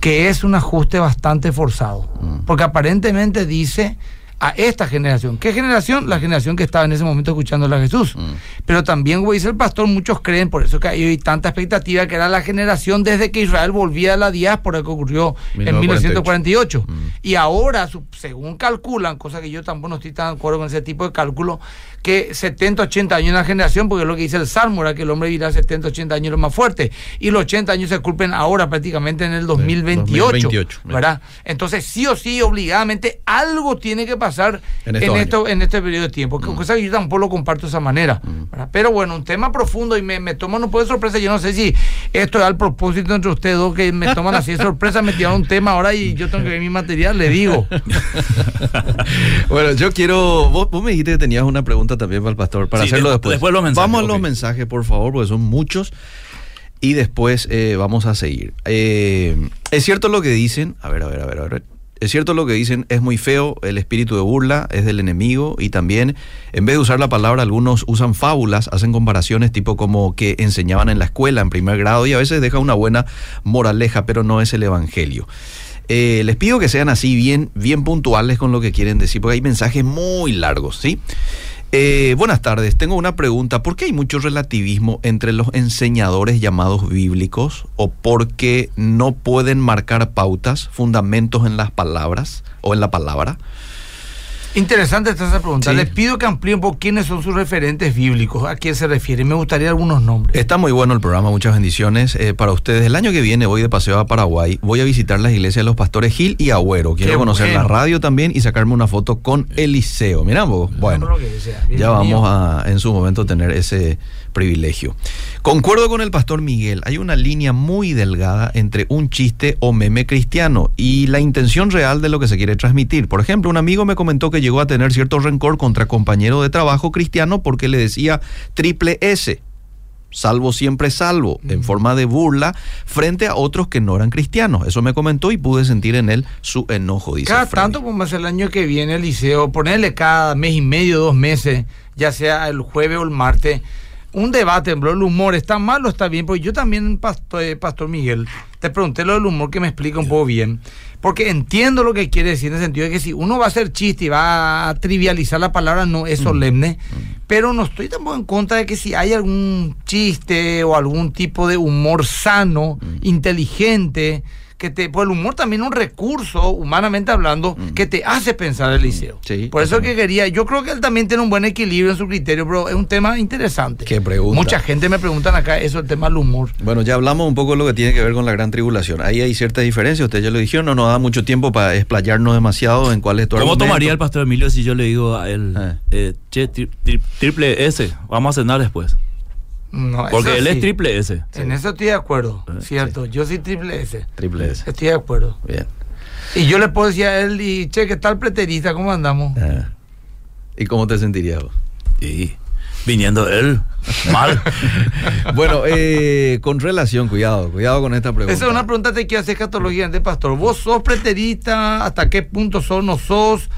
Speaker 3: que es un ajuste bastante forzado,
Speaker 1: Mm.
Speaker 3: porque aparentemente dice a esta generación. ¿Qué generación? La generación que estaba en ese momento escuchándole a Jesús.
Speaker 1: Mm.
Speaker 3: Pero también, como dice el pastor, muchos creen, por eso que hay tanta expectativa, que era la generación desde que Israel volvía a la diáspora que ocurrió en 1948.
Speaker 1: Mm.
Speaker 3: Y ahora, según calculan, cosa que yo tampoco no estoy tan de acuerdo con ese tipo de cálculo, que 70, 80 años en la generación, porque es lo que dice el Salmo, era que el hombre vivirá 70, 80 años lo más fuerte. Y los 80 años se culpen ahora prácticamente en el 2028.
Speaker 1: 2028,
Speaker 3: ¿verdad? Entonces, sí o sí, obligadamente, algo tiene que pasar
Speaker 1: En
Speaker 3: en,
Speaker 1: estos
Speaker 3: esto, en este periodo de tiempo. que- Cosa que yo tampoco lo comparto de esa manera. ¿verdad? Pero bueno, un tema profundo y me, me toma no puede sorpresa. Yo no sé si esto es al propósito entre ustedes dos que me toman así de sorpresa, me tiraron un tema ahora y yo tengo que ver mi material, le digo.
Speaker 1: bueno, yo quiero. Vos, vos me dijiste que tenías una pregunta también para el pastor, para
Speaker 2: Sí,
Speaker 1: hacerlo
Speaker 2: de-
Speaker 1: después.
Speaker 2: después los mensajes,
Speaker 1: Vamos a los mensajes, por favor, porque son muchos. Y después eh, vamos a seguir. Eh, es cierto lo que dicen. A ver, a ver, a ver, a ver. Es cierto lo que dicen, es muy feo, el espíritu de burla es del enemigo y también en vez de usar la palabra algunos usan fábulas, hacen comparaciones tipo como que enseñaban en la escuela en primer grado y a veces deja una buena moraleja, pero no es el evangelio. Eh, les pido que sean así bien, bien puntuales con lo que quieren decir, porque hay mensajes muy largos, ¿sí? Eh, buenas tardes, tengo una pregunta. ¿Por qué hay mucho relativismo entre los enseñadores llamados bíblicos? ¿O porque no pueden marcar pautas, fundamentos en las palabras o en la palabra?
Speaker 3: Interesante está esa pregunta.
Speaker 1: Sí.
Speaker 3: Les pido que amplíen por quiénes son sus referentes bíblicos, a quién se refiere. Me gustaría algunos nombres.
Speaker 1: Está muy bueno el programa, muchas bendiciones eh, para ustedes. El año que viene voy de paseo a Paraguay, voy a visitar las iglesias de los pastores Gil y Agüero. Quiero
Speaker 3: Qué
Speaker 1: conocer
Speaker 3: bueno.
Speaker 1: la radio también y sacarme una foto con Eliseo. Mirá vos, bueno. Ya vamos a en su momento tener ese privilegio. Concuerdo con el pastor Miguel, hay una línea muy delgada entre un chiste o meme cristiano y la intención real de lo que se quiere transmitir. Por ejemplo, un amigo me comentó que llegó a tener cierto rencor contra compañero de trabajo cristiano porque le decía triple S. Salvo siempre salvo, en forma de burla, frente a otros que no eran cristianos. Eso me comentó y pude sentir en él su enojo, dice
Speaker 3: Cada
Speaker 1: Freddy.
Speaker 3: tanto como es el año que viene el liceo, ponerle cada mes y medio, dos meses, ya sea el jueves o el martes, un debate, bro, el humor, ¿está mal o está bien? Porque yo también, pastor, eh, pastor Miguel, te pregunté lo del humor que me explica un poco bien. Porque entiendo lo que quiere decir en el sentido de que si uno va a hacer chiste y va a trivializar la palabra, no es solemne. Pero no estoy tampoco en contra de que si hay algún chiste o algún tipo de humor sano, inteligente, que te, pues el humor también es un recurso, humanamente hablando, que te hace pensar el liceo.
Speaker 1: Sí,
Speaker 3: Por eso que quería, yo creo que él también tiene un buen equilibrio en su criterio, pero es un tema interesante.
Speaker 1: Qué pregunta.
Speaker 3: Mucha gente me preguntan acá eso, el tema del humor.
Speaker 1: Bueno, ya hablamos un poco de lo que tiene que ver con la gran tribulación. Ahí hay ciertas diferencias, ustedes ya lo dijeron, no nos da mucho tiempo para explayarnos demasiado en cuál es tu
Speaker 2: ¿Cómo
Speaker 1: argumento.
Speaker 2: tomaría el pastor Emilio si yo le digo a él,
Speaker 1: Eh.
Speaker 2: eh, che, tri- tri- triple S, vamos a cenar después?
Speaker 3: No,
Speaker 2: Porque él es triple S.
Speaker 3: En eso estoy de acuerdo,
Speaker 2: Eh,
Speaker 3: cierto. Yo soy triple S.
Speaker 1: Triple S.
Speaker 3: Estoy de acuerdo.
Speaker 1: Bien.
Speaker 3: Y yo le puedo decir a él, y che, ¿qué tal preterista? ¿Cómo andamos?
Speaker 1: Ah. ¿Y cómo te sentirías vos?
Speaker 2: Sí. Viniendo él, mal.
Speaker 1: bueno, eh, con relación, cuidado, cuidado con esta pregunta.
Speaker 3: Esa es una pregunta que quiero hacer escatológicamente, pastor. ¿Vos sos preterista? ¿Hasta qué punto sos, no sos?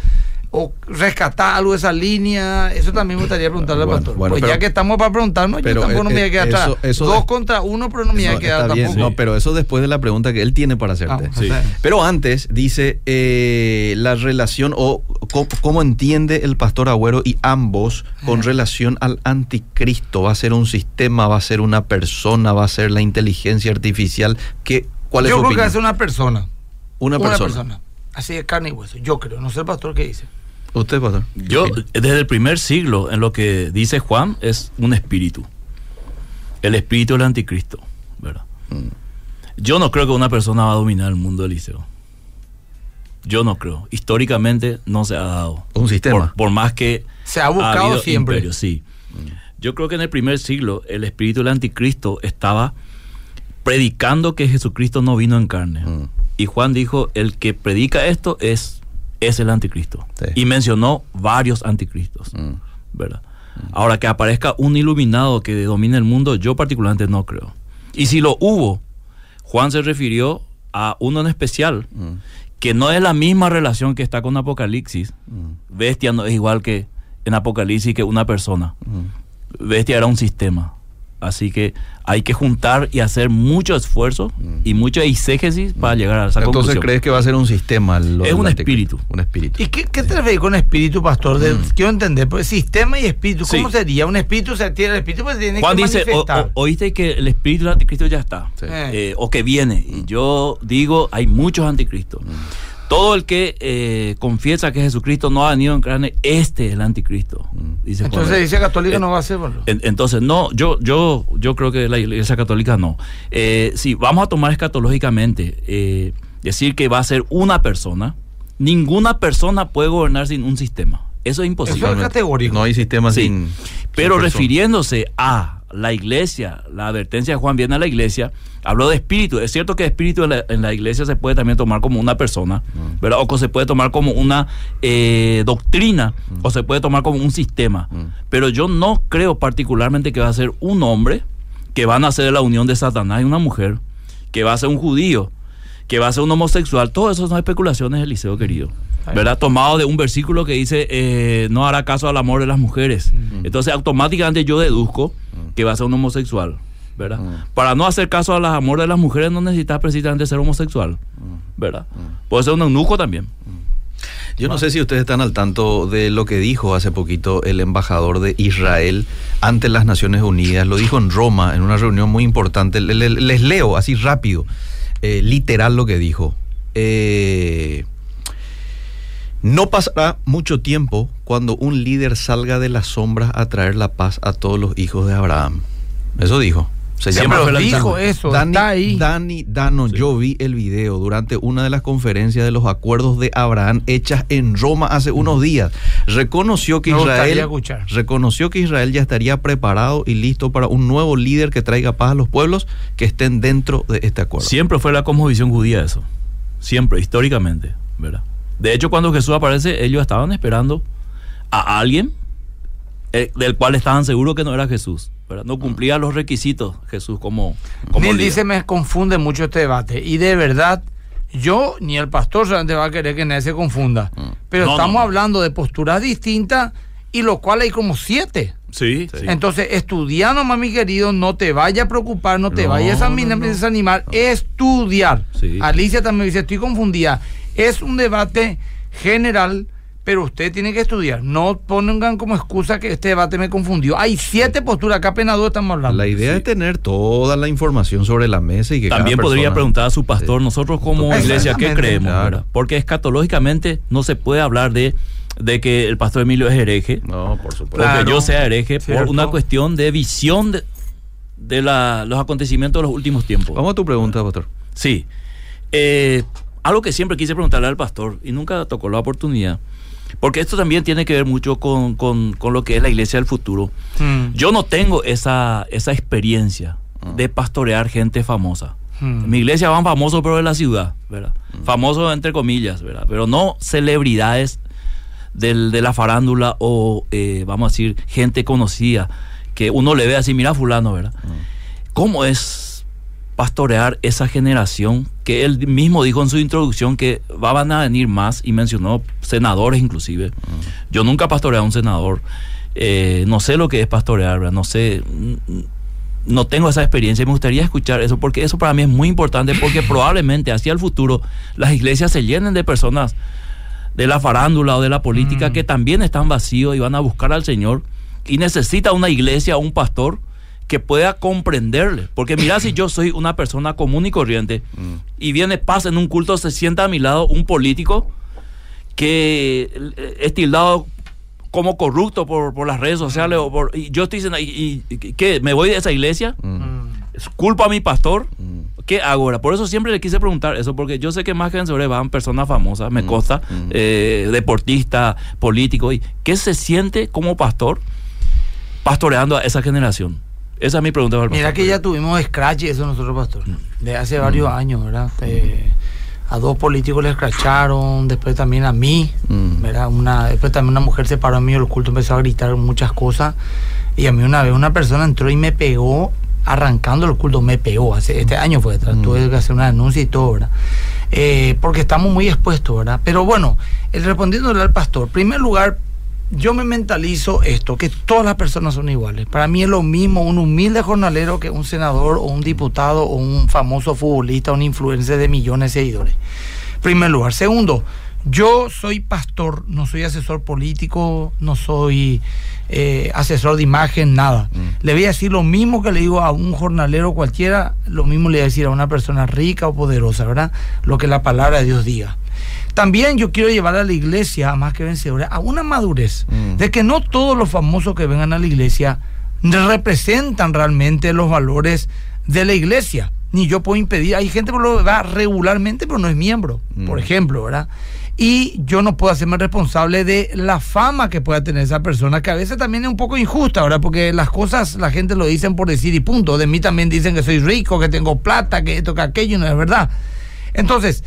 Speaker 3: O rescatar algo de esa línea? Eso también me gustaría preguntarle al pastor. pues ya que estamos para preguntarnos, yo tampoco no me voy a quedar atrás. Dos contra uno, pero no me voy a quedar tampoco.
Speaker 1: No, pero eso después de la pregunta que él tiene para hacerte. Ah, pero antes dice eh, la relación o cómo, entiende el pastor Agüero y ambos con relación al anticristo. ¿Va a ser un sistema? ¿Va a ser una persona? ¿Va a ser la inteligencia artificial? ¿Qué, ¿Cuál es
Speaker 3: yo
Speaker 1: creo
Speaker 3: que va a ser una persona.
Speaker 1: Una persona. Una persona.
Speaker 3: Así de carne y hueso. Yo creo. No sé el pastor qué dice.
Speaker 1: ¿Usted, pastor?
Speaker 2: Yo, desde el primer siglo, en lo que dice Juan, es un espíritu. El espíritu del anticristo, ¿verdad? Mm. Yo no creo que una persona va a dominar el mundo del liceo. Yo no creo. Históricamente no se ha dado.
Speaker 1: Un sistema.
Speaker 2: Por, más que.
Speaker 3: Se ha buscado siempre.
Speaker 2: sí. Mm. Yo creo que en el primer siglo el espíritu del anticristo estaba predicando que Jesucristo no vino en carne. Mm. Y Juan dijo: el que predica esto es es el anticristo. Y mencionó varios anticristos, mm. ¿verdad? Ahora, que aparezca un iluminado que domine el mundo, yo particularmente no creo. Y si lo hubo, Juan se refirió a uno en especial, mm. que no es la misma relación que está con Apocalipsis. Mm. Bestia no es igual que en Apocalipsis que una persona. Bestia era un sistema. Así que hay que juntar y hacer mucho esfuerzo y mm. mucha exégesis para mm. llegar a esa
Speaker 1: Entonces,
Speaker 2: Entonces,
Speaker 1: ¿crees que va a ser un sistema?
Speaker 2: es un espíritu.
Speaker 1: Un espíritu.
Speaker 3: ¿Y qué, qué te refieres con espíritu, pastor? Mm. Quiero entender. Pues, sistema y espíritu, ¿cómo sería? Un espíritu se tiene el espíritu, pues tiene
Speaker 2: Juan
Speaker 3: que
Speaker 2: dice, oíste que el espíritu del anticristo ya está. Eh, o que viene. Y yo digo, hay muchos anticristos. Todo el que eh, confiesa que Jesucristo no ha venido en carne, este es el anticristo.
Speaker 3: Mm. Dice entonces dice católica no va a ser.
Speaker 2: entonces, no, yo, yo, yo creo que la iglesia católica no. Eh, si vamos a tomar escatológicamente, eh, decir que va a ser una persona, ninguna persona puede gobernar sin un sistema. Eso es imposible.
Speaker 3: Eso es categórico.
Speaker 1: No hay sistema sin.
Speaker 2: Pero refiriéndose a la iglesia, la advertencia de Juan viene a la iglesia, habló de espíritu. Es cierto que espíritu en la, iglesia se puede también tomar como una persona, mm. ¿verdad? O se puede tomar como una eh, doctrina, mm. o se puede tomar como un sistema. Mm. Pero yo no creo particularmente que va a ser un hombre que va a nacer de la unión de Satanás y una mujer, que va a ser un judío, que va a ser un homosexual. Todo eso son especulaciones, Eliseo querido. ¿verdad? Tomado de un versículo que dice, eh, no hará caso al amor de las mujeres. Entonces, automáticamente yo deduzco que va a ser un homosexual, ¿verdad? Para no hacer caso a los amores de las mujeres no necesitas precisamente ser homosexual, ¿verdad? Puede ser un eunuco también.
Speaker 1: Yo no sé si ustedes están al tanto de lo que dijo hace poquito el embajador de Israel ante las Naciones Unidas. Lo dijo en Roma, en una reunión muy importante. Les, leo así rápido, eh, literal lo que dijo. Eh, no pasará mucho tiempo cuando un líder salga de las sombras a traer la paz a todos los hijos de Abraham. Eso dijo.
Speaker 3: Se Siempre llama dijo eso.
Speaker 1: Dani, ahí. Dani Dano, yo vi el video durante una de las conferencias de los acuerdos de Abraham hechas en Roma hace unos días. Reconoció que Israel reconoció que Israel ya estaría preparado y listo para un nuevo líder que traiga paz a los pueblos que estén dentro de este acuerdo.
Speaker 2: Siempre fue la cosmovisión judía eso. Siempre, históricamente, ¿verdad? De hecho, cuando Jesús aparece, ellos estaban esperando a alguien eh, del cual estaban seguros que no era Jesús. No cumplía los requisitos Jesús como, como
Speaker 3: dice, me confunde mucho este debate. Y de verdad, yo ni el pastor solamente va a querer que nadie se confunda. Mm. Pero estamos hablando de posturas distintas y lo cual hay como siete.
Speaker 2: Sí,
Speaker 3: Entonces, estudiando, mami querido, no te vaya a preocupar, no te vayas a desanimar, estudiar. Alicia también dice, estoy confundida. Es un debate general, pero usted tiene que estudiar. No pongan como excusa que este debate me confundió. Hay siete posturas, acá apenas dos estamos hablando.
Speaker 1: La idea es tener toda la información sobre la mesa y que
Speaker 2: También podría preguntar a su pastor, nosotros como iglesia, ¿qué creemos? Porque escatológicamente no se puede hablar de de que el pastor Emilio es hereje.
Speaker 1: No, por supuesto.
Speaker 2: que yo sea hereje por una cuestión de visión de, de los acontecimientos de los últimos tiempos.
Speaker 1: Vamos a tu pregunta, pastor.
Speaker 2: Sí. Eh, algo que siempre quise preguntarle al pastor y nunca tocó la oportunidad. Porque esto también tiene que ver mucho con, lo que es la iglesia del futuro. Hmm. Yo no tengo esa, esa experiencia hmm. de pastorear gente famosa. Hmm. mi iglesia van famosos, pero de la ciudad, ¿verdad? Famosos entre comillas, ¿verdad? Pero no celebridades del, de la farándula o, eh, vamos a decir, gente conocida, que uno le ve así, mira fulano, ¿verdad? ¿Cómo es pastorear esa generación que él mismo dijo en su introducción que van a venir más y mencionó senadores inclusive? Yo nunca pastoreé a un senador. Eh, no sé lo que es pastorear, ¿verdad? no sé, no tengo esa experiencia y me gustaría escuchar eso porque eso para mí es muy importante porque probablemente hacia el futuro las iglesias se llenen de personas de la farándula o de la política
Speaker 3: Mm.
Speaker 2: que también están vacíos y van a buscar al Señor y necesita una iglesia o un pastor que pueda comprenderle. Porque mira, si yo soy una persona común y corriente y viene paz en un culto, se sienta a mi lado un político que eh, es tildado como corrupto por, por las redes sociales o por, y yo estoy diciendo, ¿y, y- y qué? ¿Me voy de esa iglesia?
Speaker 3: Mm.
Speaker 2: ¿Es culpa a mi pastor? ¿Qué hago ahora? Por eso siempre le quise preguntar eso, porque yo sé que más que en sobre van personas famosas, me consta, eh, deportistas, políticos. y ¿Qué se siente como pastor pastoreando a esa generación? Esa es mi pregunta. para el
Speaker 3: Mira
Speaker 2: pastor.
Speaker 3: que ya tuvimos scratch y eso nosotros, pastor. De hace varios
Speaker 1: Mm.
Speaker 3: años, ¿verdad? Eh, a dos políticos le escracharon, después también a mí,
Speaker 1: Mm.
Speaker 3: ¿verdad? Una, después también una mujer se paró a mí del culto, empezó a gritar muchas cosas. Y a mí una vez una persona entró y me pegó, arrancando el culto, me pegó. Hace, este año fue,
Speaker 1: Mm.
Speaker 3: tuve que hacer una denuncia y todo, ¿verdad? Eh, porque estamos muy expuestos, ¿verdad? Pero bueno, el respondiéndole al pastor, en primer lugar, yo me mentalizo esto, que todas las personas son iguales. Para mí es lo mismo un humilde jornalero que un senador o un diputado o un famoso futbolista, un influencer de millones de seguidores. Primer lugar. Segundo, yo soy pastor, no soy asesor político, no soy eh, asesor de imagen, nada. Le voy a decir lo mismo que le digo a un jornalero cualquiera, lo mismo le voy a decir a una persona rica o poderosa, ¿verdad? Lo que la palabra de Dios diga. También yo quiero llevar a la iglesia, más que vencedora, a una madurez,
Speaker 1: Mm.
Speaker 3: de que no todos los famosos que vengan a la iglesia representan realmente los valores de la iglesia. Ni yo puedo impedir, hay gente que lo va regularmente, pero no es miembro,
Speaker 1: Mm.
Speaker 3: por ejemplo, ¿verdad? Y yo no puedo hacerme responsable de la fama que pueda tener esa persona, que a veces también es un poco injusta, ¿verdad? Porque las cosas la gente lo dicen por decir y punto. De mí también dicen que soy rico, que tengo plata, que esto, que aquello, no es verdad. Entonces,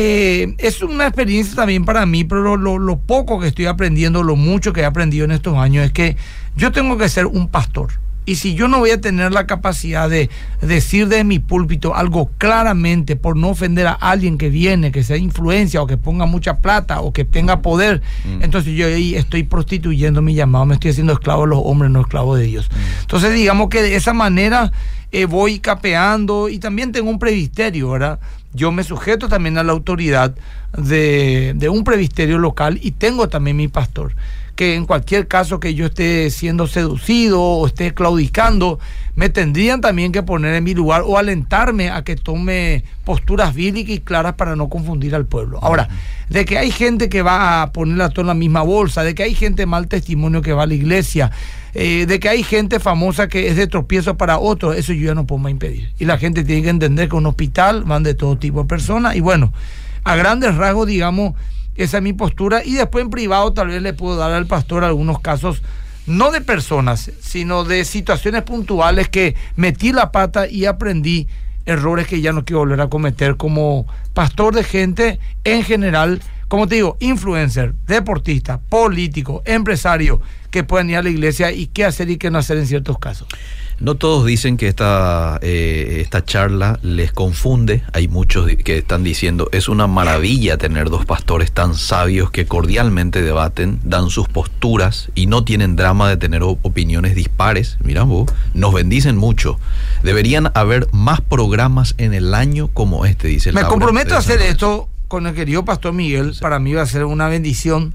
Speaker 3: eh, es una experiencia también para mí, pero lo, lo poco que estoy aprendiendo, lo mucho que he aprendido en estos años es que yo tengo que ser un pastor. Y si yo no voy a tener la capacidad de decir de mi púlpito algo claramente por no ofender a alguien que viene, que sea influencia o que ponga mucha plata o que tenga poder, entonces yo ahí estoy prostituyendo mi llamado, me estoy haciendo esclavo de los hombres, no esclavo de Dios. Entonces digamos que de esa manera eh, voy capeando y también tengo un presbiterio, ¿verdad? Yo me sujeto también a la autoridad de, un presbiterio local y tengo también mi pastor que en cualquier caso que yo esté siendo seducido o esté claudicando, me tendrían también que poner en mi lugar o alentarme a que tome posturas bíblicas y claras para no confundir al pueblo. Ahora, de que hay gente que va a ponerla todo en la misma bolsa, de que hay gente mal testimonio que va a la iglesia, eh, de que hay gente famosa que es de tropiezo para otros, eso yo ya no puedo impedir. Y la gente tiene que entender que un hospital van de todo tipo de personas y bueno, a grandes rasgos, digamos, esa es mi postura. Y después en privado tal vez le puedo dar al pastor algunos casos, no de personas, sino de situaciones puntuales que metí la pata y aprendí errores que ya no quiero volver a cometer como pastor de gente en general, como te digo, influencer, deportista, político, empresario, que pueden ir a la iglesia y qué hacer y qué no hacer en ciertos casos.
Speaker 1: No todos dicen que esta, eh, esta charla les confunde. Hay muchos que están diciendo es una maravilla tener dos pastores tan sabios que cordialmente debaten, dan sus posturas y no tienen drama de tener opiniones dispares. Mira vos, nos bendicen mucho. Deberían haber más programas en el año como este, dice
Speaker 3: Me
Speaker 1: Laura
Speaker 3: comprometo a hacer esto con el querido pastor Miguel. Para mí va a ser una bendición.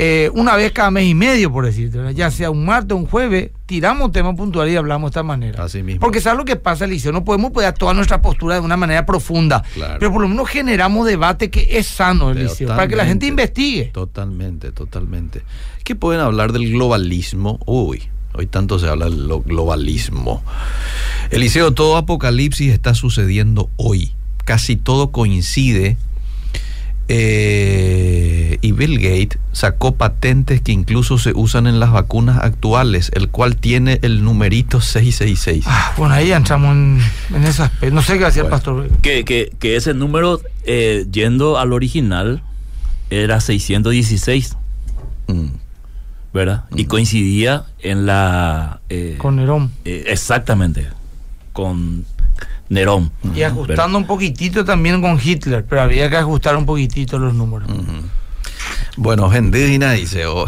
Speaker 3: Eh, una vez cada mes y medio, por decirte, ¿verdad? ya sea un martes o un jueves, tiramos un tema puntual y hablamos de esta manera.
Speaker 1: Así mismo.
Speaker 3: Porque sabes lo que pasa, Eliseo, no podemos poner toda nuestra postura de una manera profunda,
Speaker 1: Claro.
Speaker 3: pero por lo menos generamos debate que es sano, Eliseo, para que la gente investigue.
Speaker 1: Totalmente, totalmente. ¿Qué pueden hablar del globalismo? Uy, hoy tanto se habla del lo- globalismo. Eliseo, todo apocalipsis está sucediendo hoy. Casi todo coincide. Eh, y Bill Gates sacó patentes que incluso se usan en las vacunas actuales, el cual tiene el numerito 666.
Speaker 3: Ah, bueno, ahí entramos en, en ese aspecto. No sé qué hacía el
Speaker 1: Bueno.
Speaker 3: pastor.
Speaker 2: Que, que, que ese número, eh, yendo al original, era 616.
Speaker 1: Mm.
Speaker 2: ¿verdad? Y coincidía en la... eh,
Speaker 3: Con Nerón.
Speaker 2: eh, exactamente, con Nerón.
Speaker 3: Y ajustando un poquitito también con Hitler, pero había que ajustar un poquitito los números.
Speaker 1: Bueno, Gendina dice, oh,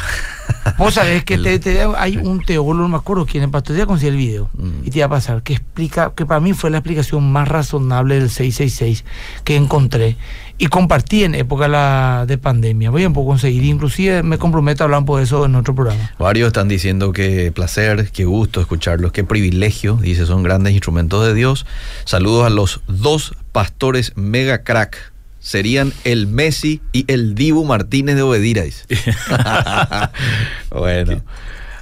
Speaker 3: Vos sabés que te- te- hay un teólogo, no me acuerdo quién, el pastor, te voy a conseguir el video
Speaker 1: Mm.
Speaker 3: y te va a pasar, que explica, que para mí fue la explicación más razonable del 666 que encontré y compartí en época la, de pandemia. Voy a poco conseguir, inclusive me comprometo a hablar un poco de eso en otro programa.
Speaker 1: varios están diciendo que placer, qué gusto escucharlos, qué privilegio, dice, son grandes instrumentos de Dios. Saludos a los dos pastores mega crack. Serían el Messi y el Dibu Martínez de Obedira, bueno.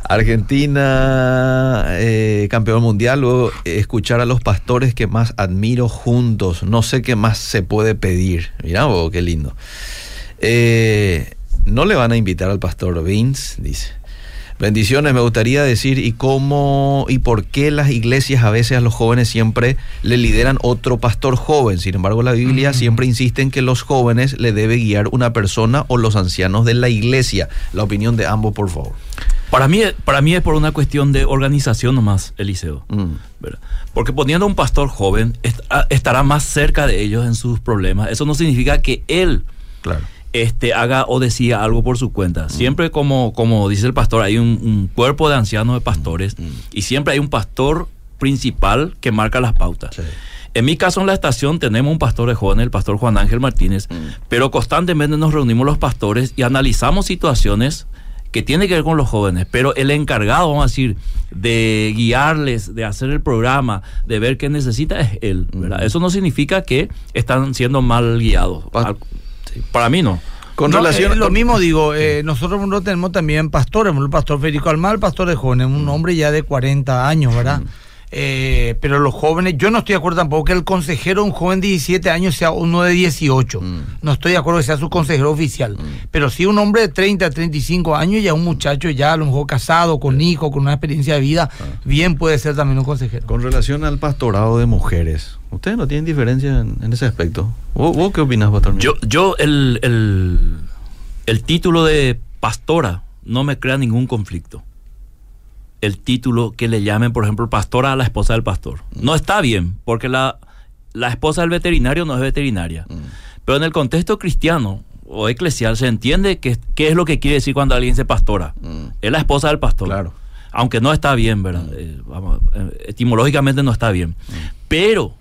Speaker 1: Argentina, eh, campeón mundial, luego escuchar a los pastores que más admiro juntos. No sé qué más se puede pedir. Mirá vos, qué lindo. Eh, no le van a invitar al pastor Vince, dice. Bendiciones, me gustaría decir, ¿y cómo y por qué las iglesias a veces a los jóvenes siempre le lideran otro pastor joven? Sin embargo, la Biblia siempre insiste en que los jóvenes le debe guiar una persona o los ancianos de la iglesia. La opinión de ambos, por favor.
Speaker 2: Para mí, para mí es por una cuestión de organización nomás, Eliseo.
Speaker 1: Mm.
Speaker 2: Porque poniendo a un pastor joven est- a- estará más cerca de ellos en sus problemas. Eso no significa que él
Speaker 1: claro.
Speaker 2: Este, haga o decida algo por su cuenta. Siempre como, como dice el pastor, hay un, un cuerpo de ancianos de pastores y siempre hay un pastor principal que marca las pautas.
Speaker 1: Sí.
Speaker 2: En mi caso, en la estación tenemos un pastor de jóvenes, el pastor Juan Ángel Martínez, pero constantemente nos reunimos los pastores y analizamos situaciones que tienen que ver con los jóvenes, pero el encargado, vamos a decir, de guiarles, de hacer el programa, de ver qué necesita es él, ¿verdad? Eso no significa que están siendo mal guiados. Al- Para mí no.
Speaker 1: Con
Speaker 3: No,
Speaker 1: relación
Speaker 3: eh, lo mismo digo, eh, nosotros no tenemos también pastores, el pastor Federico Almar, pastor de jóvenes, un hombre ya de 40 años, ¿verdad? Eh, pero los jóvenes, yo no estoy de acuerdo tampoco que el consejero, un joven de 17 años, sea uno de 18.
Speaker 1: Mm.
Speaker 3: No estoy de acuerdo que sea su consejero oficial. Pero sí un hombre de 30, 35 años, ya un muchacho ya a lo mejor casado, con hijos, con una experiencia de vida,
Speaker 1: Ah.
Speaker 3: bien puede ser también un consejero.
Speaker 1: Con relación al pastorado de mujeres, ¿ustedes no tienen diferencia en, en ese aspecto? ¿Vos, vos qué opinas, pastor?
Speaker 2: Yo, yo el, el, el título de pastora no me crea ningún conflicto. El título que le llamen, por ejemplo, pastora a la esposa del pastor. No está bien, porque la, la esposa del veterinario no es veterinaria.
Speaker 1: Mm.
Speaker 2: Pero en el contexto cristiano o eclesial se entiende que- qué es lo que quiere decir cuando alguien dice pastora.
Speaker 1: Mm.
Speaker 2: Es la esposa del pastor.
Speaker 1: Claro.
Speaker 2: Aunque no está bien, ¿verdad? Eh, vamos, eh, etimológicamente no está bien. Pero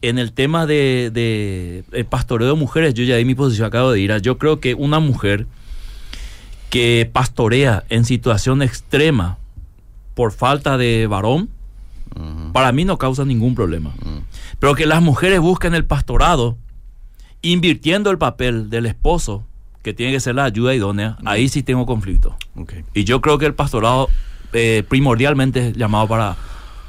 Speaker 2: en el tema de, de el pastoreo de mujeres, yo ya di mi posición, acabo de ir. a- Yo creo que una mujer que pastorea en situación extrema por falta de varón, para mí no causa ningún problema. Pero que las mujeres busquen el pastorado, invirtiendo el papel del esposo, que tiene que ser la ayuda idónea, ahí sí tengo conflicto. Y yo creo que el pastorado eh, primordialmente es llamado para,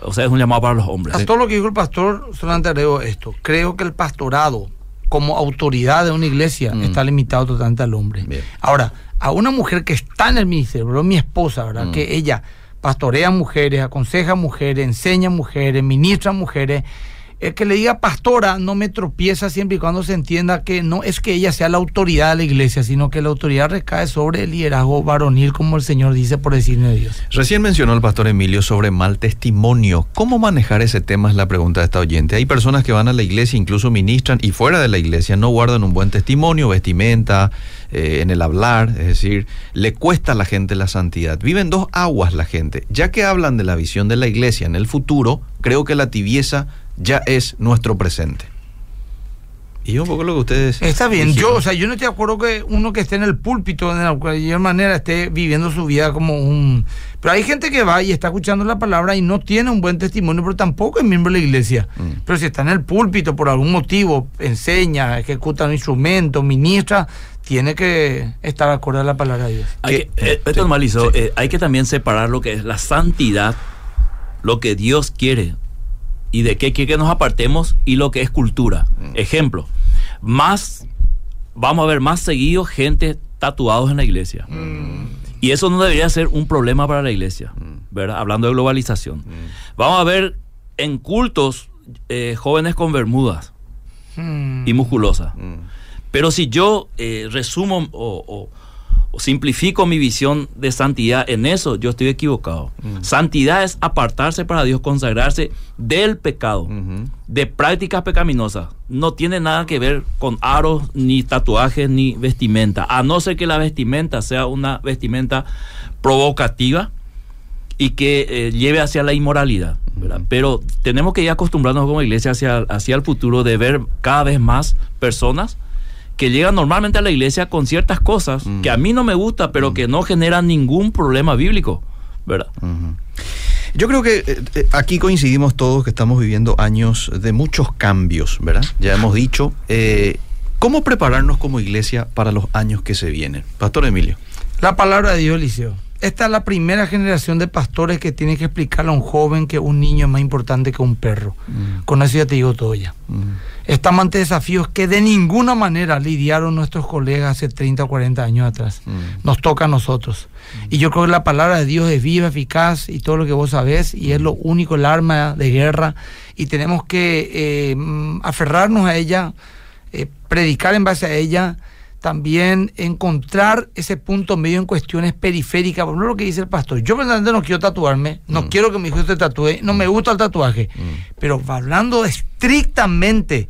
Speaker 2: o sea, es un llamado para los hombres.
Speaker 3: A todo lo que dijo el pastor, solamente agrego esto. Creo que el pastorado, como autoridad de una iglesia,
Speaker 1: Mm.
Speaker 3: está limitado totalmente al hombre.
Speaker 1: Bien.
Speaker 3: Ahora, a una mujer que está en el ministerio, mi esposa, ¿verdad?
Speaker 1: Mm.
Speaker 3: Que ella pastorea mujeres, aconseja mujeres, enseña mujeres, ministra mujeres. El que le diga pastora no me tropieza siempre y cuando se entienda que no es que ella sea la autoridad de la iglesia, sino que la autoridad recae sobre el liderazgo varonil, como el Señor dice por decirme de Dios.
Speaker 1: Recién mencionó el pastor Emilio sobre mal testimonio. ¿Cómo manejar ese tema? Es la pregunta de esta oyente. Hay personas que van a la iglesia, incluso ministran, y fuera de la iglesia no guardan un buen testimonio, vestimenta, eh, en el hablar, es decir, le cuesta a la gente la santidad. Viven dos aguas la gente. Ya que hablan de la visión de la iglesia en el futuro, creo que la tibieza ya es nuestro presente. Y un poco lo que ustedes...
Speaker 3: Está bien,
Speaker 1: dijeron.
Speaker 3: yo, o sea, yo no estoy de acuerdo que uno que esté en el púlpito de cualquier manera esté viviendo su vida como un... Pero hay gente que va y está escuchando la palabra y no tiene un buen testimonio, pero tampoco es miembro de la iglesia.
Speaker 1: Mm.
Speaker 3: Pero si está en el púlpito por algún motivo, enseña, ejecuta un instrumento, ministra, tiene que estar acorde a la palabra de Dios.
Speaker 2: Hay
Speaker 1: Que-
Speaker 2: que, eh, esto
Speaker 1: sí,
Speaker 2: es Malizo,
Speaker 1: sí.
Speaker 2: eh, hay que también separar lo que es la santidad, lo que Dios quiere y de qué quiere que nos apartemos y lo que es cultura.
Speaker 1: Mm.
Speaker 2: Ejemplo, más, vamos a ver más seguido gente tatuados en la iglesia. Y eso no debería ser un problema para la iglesia, ¿verdad? Hablando de globalización. Vamos a ver en cultos eh, jóvenes con bermudas
Speaker 3: Hmm.
Speaker 2: y musculosas.
Speaker 1: Mm.
Speaker 2: Pero si yo eh, resumo o simplifico mi visión de santidad en eso, yo estoy equivocado. Santidad es apartarse para Dios, consagrarse del pecado, de prácticas pecaminosas. No tiene nada que ver con aros, ni tatuajes, ni vestimenta, a no ser que la vestimenta sea una vestimenta provocativa y que eh, lleve hacia la inmoralidad. ¿verdad? Pero tenemos que ir acostumbrarnos como iglesia hacia, hacia el futuro de ver cada vez más personas que llegan normalmente a la iglesia con ciertas cosas
Speaker 1: Mm.
Speaker 2: que a mí no me gusta, pero
Speaker 1: Mm.
Speaker 2: que no generan ningún problema bíblico, ¿verdad?
Speaker 1: Yo creo que eh, eh, aquí coincidimos todos que estamos viviendo años de muchos cambios, ¿verdad? Ya hemos dicho. eh, ¿Cómo prepararnos como iglesia para los años que se vienen? Pastor Emilio.
Speaker 3: La palabra de Dios, Eliseo. Esta es la primera generación de pastores que tiene que explicarle a un joven que un niño es más importante que un perro. Con eso ya te digo todo ya. Estamos ante desafíos que de ninguna manera lidiaron nuestros colegas hace 30 o 40 años atrás.
Speaker 1: Mm.
Speaker 3: Nos toca a nosotros. Y yo creo que la palabra de Dios es viva, eficaz y todo lo que vos sabés, y es lo único, el arma de guerra. Y tenemos que eh, mm, aferrarnos a ella, eh, predicar en base a ella, también encontrar ese punto medio en cuestiones periféricas. Por ejemplo, lo que dice el pastor. Yo personalmente no quiero tatuarme, no
Speaker 1: Mm.
Speaker 3: quiero que mi hijo se tatúe, no me gusta el tatuaje. Pero hablando estrictamente,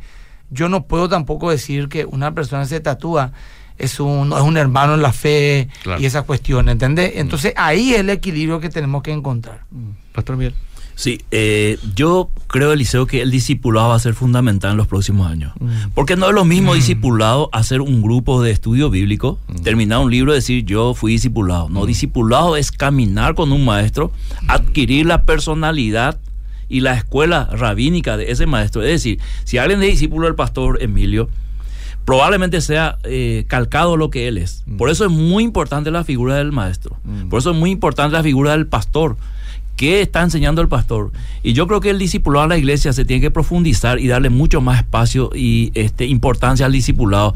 Speaker 3: yo no puedo tampoco decir que una persona se tatúa es un, es un hermano en la fe
Speaker 1: Claro.
Speaker 3: y esas cuestiones, ¿entendés? Entonces ahí es el equilibrio que tenemos que encontrar.
Speaker 1: Pastor Miguel.
Speaker 2: Sí, eh, yo creo, Eliseo, que el discipulado va a ser fundamental en los próximos años. Porque no es lo mismo discipulado hacer un grupo de estudio bíblico, terminar un libro y decir yo fui discipulado. No, discipulado es caminar con un maestro, adquirir la personalidad y la escuela rabínica de ese maestro. Es decir, si alguien es discípulo del pastor Emilio, probablemente sea eh, calcado lo que él es. Por eso es muy importante la figura del maestro. Por eso es muy importante la figura del pastor. ¿Qué está enseñando el pastor? Y yo creo que el discipulado en la iglesia se tiene que profundizar y darle mucho más espacio y este, importancia al discipulado.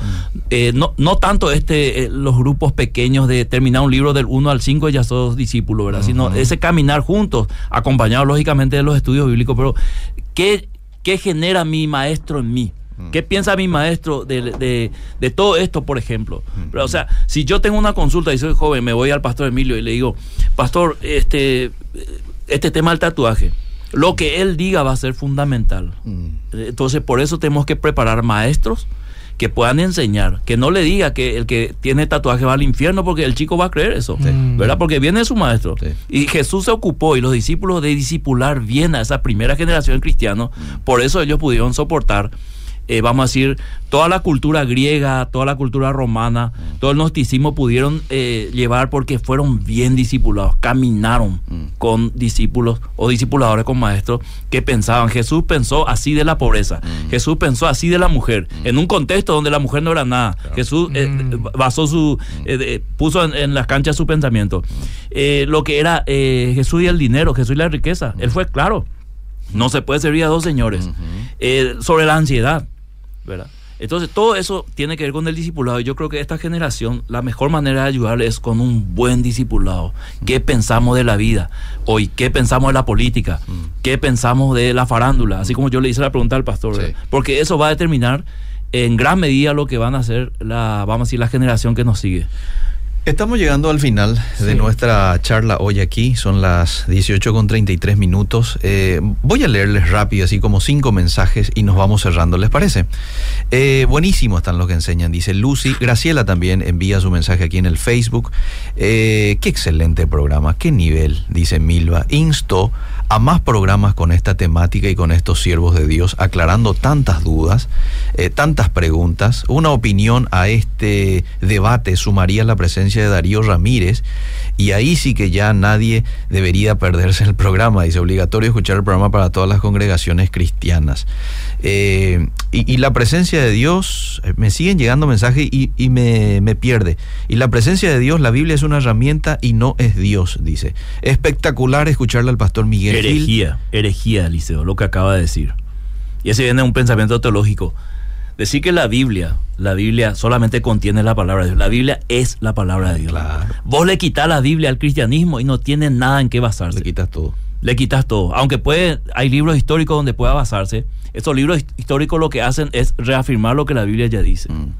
Speaker 2: Eh, no, no tanto este, eh, los grupos pequeños de terminar un libro del 1 al 5 y ya sos discípulo, ¿verdad? Sino ese caminar juntos, acompañado lógicamente de los estudios bíblicos. Pero, ¿qué, qué genera mi maestro en mí? ¿Qué piensa mi maestro de, de- de todo esto, por ejemplo? Pero, o sea, si yo tengo una consulta y soy joven, me voy al pastor Emilio y le digo, pastor, este, este tema del tatuaje, lo que él diga va a ser fundamental. Entonces, por eso tenemos que preparar maestros que puedan enseñar, que no le diga que el que tiene tatuaje va al infierno porque el chico va a creer eso,
Speaker 3: Sí.
Speaker 2: ¿verdad? Porque viene su maestro.
Speaker 1: Sí.
Speaker 2: Y Jesús se ocupó y los discípulos de discipular bien a esa primera generación cristiana, por eso ellos pudieron soportar, eh, vamos a decir, toda la cultura griega, toda la cultura romana, todo el gnosticismo pudieron eh, llevar porque fueron bien discipulados, caminaron con discípulos o discipuladores con maestros que pensaban. Jesús pensó así de la pobreza, Jesús pensó así de la mujer, en un contexto donde la mujer no era nada. Jesús eh,
Speaker 3: Mm.
Speaker 2: basó su, eh, puso en, en las canchas su pensamiento. Eh, lo que era eh, Jesús y el dinero, Jesús y la riqueza, él fue claro. No se puede servir a dos señores. Eh, sobre la ansiedad, ¿verdad? Entonces, todo eso tiene que ver con el discipulado. Y yo creo que esta generación, la mejor manera de ayudarle es con un buen discipulado. ¿Qué pensamos de la vida hoy? ¿Qué pensamos de la política? ¿Qué pensamos de la farándula? Así como yo le hice la pregunta al pastor. Porque eso va a determinar en gran medida lo que van a hacer la, vamos a decir, la generación que nos sigue.
Speaker 1: Estamos llegando al final de nuestra charla hoy aquí. Son las 18 con 33 minutos. Eh, voy a leerles rápido, así como cinco mensajes y nos vamos cerrando. ¿Les parece? Eh, buenísimo están los que enseñan, dice Lucy. Graciela también envía su mensaje aquí en el Facebook. Eh, qué excelente programa, qué nivel, dice Milva. Insto a más programas con esta temática y con estos siervos de Dios, aclarando tantas dudas, eh, tantas preguntas. Una opinión a este debate sumaría la presencia de Darío Ramírez y ahí sí que ya nadie debería perderse el programa. Dice, obligatorio escuchar el programa para todas las congregaciones cristianas. Eh, y, la presencia de Dios, eh, me siguen llegando mensajes y, y me, me pierde. Y la presencia de Dios, la Biblia es una herramienta y no es Dios, dice. Espectacular escucharle al pastor Miguel
Speaker 2: Herejía, herejía, Liceo, lo que acaba de decir. Y ese viene de un pensamiento teológico. Decir que la Biblia, la Biblia solamente contiene la palabra de Dios. La Biblia es la palabra de Dios.
Speaker 1: Claro.
Speaker 2: Vos le quitas la Biblia al cristianismo y no tiene nada en qué basarse.
Speaker 1: Le quitas todo.
Speaker 2: Le quitas todo. Aunque puede, hay libros históricos donde pueda basarse. Estos libros históricos lo que hacen es reafirmar lo que la Biblia ya dice.
Speaker 1: Mm.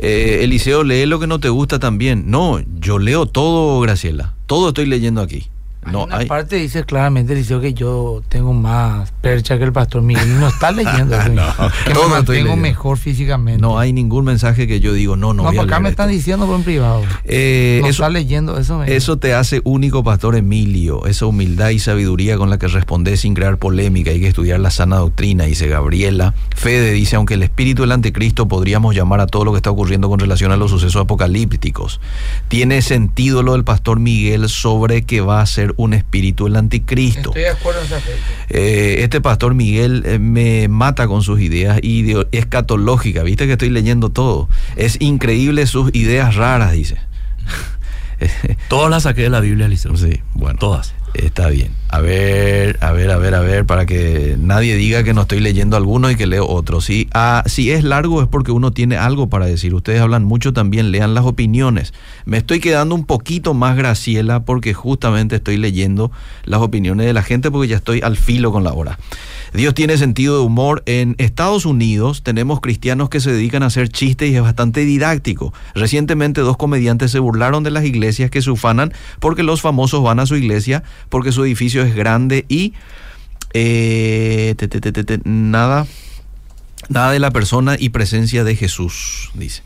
Speaker 1: Eh, Eliseo, lee lo que no te gusta también. No, yo leo todo, Graciela. Todo estoy leyendo aquí. No,
Speaker 3: hay una
Speaker 1: hay-
Speaker 3: parte dice claramente Eliseo que yo tengo más percha que el pastor Miguel. No está leyendo.
Speaker 1: No,
Speaker 3: que
Speaker 1: todo
Speaker 3: me mantengo mejor físicamente.
Speaker 1: no hay ningún mensaje que yo digo, no, no.
Speaker 3: No,
Speaker 1: voy
Speaker 3: acá me están diciendo por en privado.
Speaker 1: Eh,
Speaker 3: no
Speaker 1: eso,
Speaker 3: está leyendo eso. Me
Speaker 1: Eso te hace único, Pastor Emilio, esa humildad y sabiduría con la que respondes sin crear polémica. Hay que estudiar la sana doctrina, dice Gabriela. Fede dice, aunque el espíritu del anticristo podríamos llamar a todo lo que está ocurriendo con relación a los sucesos apocalípticos, tiene sentido lo del Pastor Miguel sobre que va a ser un espíritu el anticristo.
Speaker 3: Estoy de acuerdo en ese aspecto.
Speaker 1: Eh, este pastor Miguel eh, me mata con sus ideas ideo- escatológicas. Viste que estoy leyendo todo. Es increíble sus ideas raras, dice.
Speaker 2: Todas las saqué de la Biblia, Liceo.
Speaker 1: Sí, bueno.
Speaker 2: Todas.
Speaker 1: Está bien. A ver, a ver, a ver, a ver, para que nadie diga que no estoy leyendo alguno y que leo otro. Si, ah, si es largo es porque uno tiene algo para decir. Ustedes hablan mucho también, lean las opiniones. Me estoy quedando un poquito más Graciela porque justamente estoy leyendo las opiniones de la gente porque ya estoy al filo con la hora. Dios tiene sentido de humor. En Estados Unidos tenemos cristianos que se dedican a hacer chistes y es bastante didáctico. Recientemente dos comediantes se burlaron de las iglesias que se ufanan porque los famosos van a su iglesia porque su edificio es grande y eh, te, te, te, te, te, nada, nada de la persona y presencia de Jesús, dice.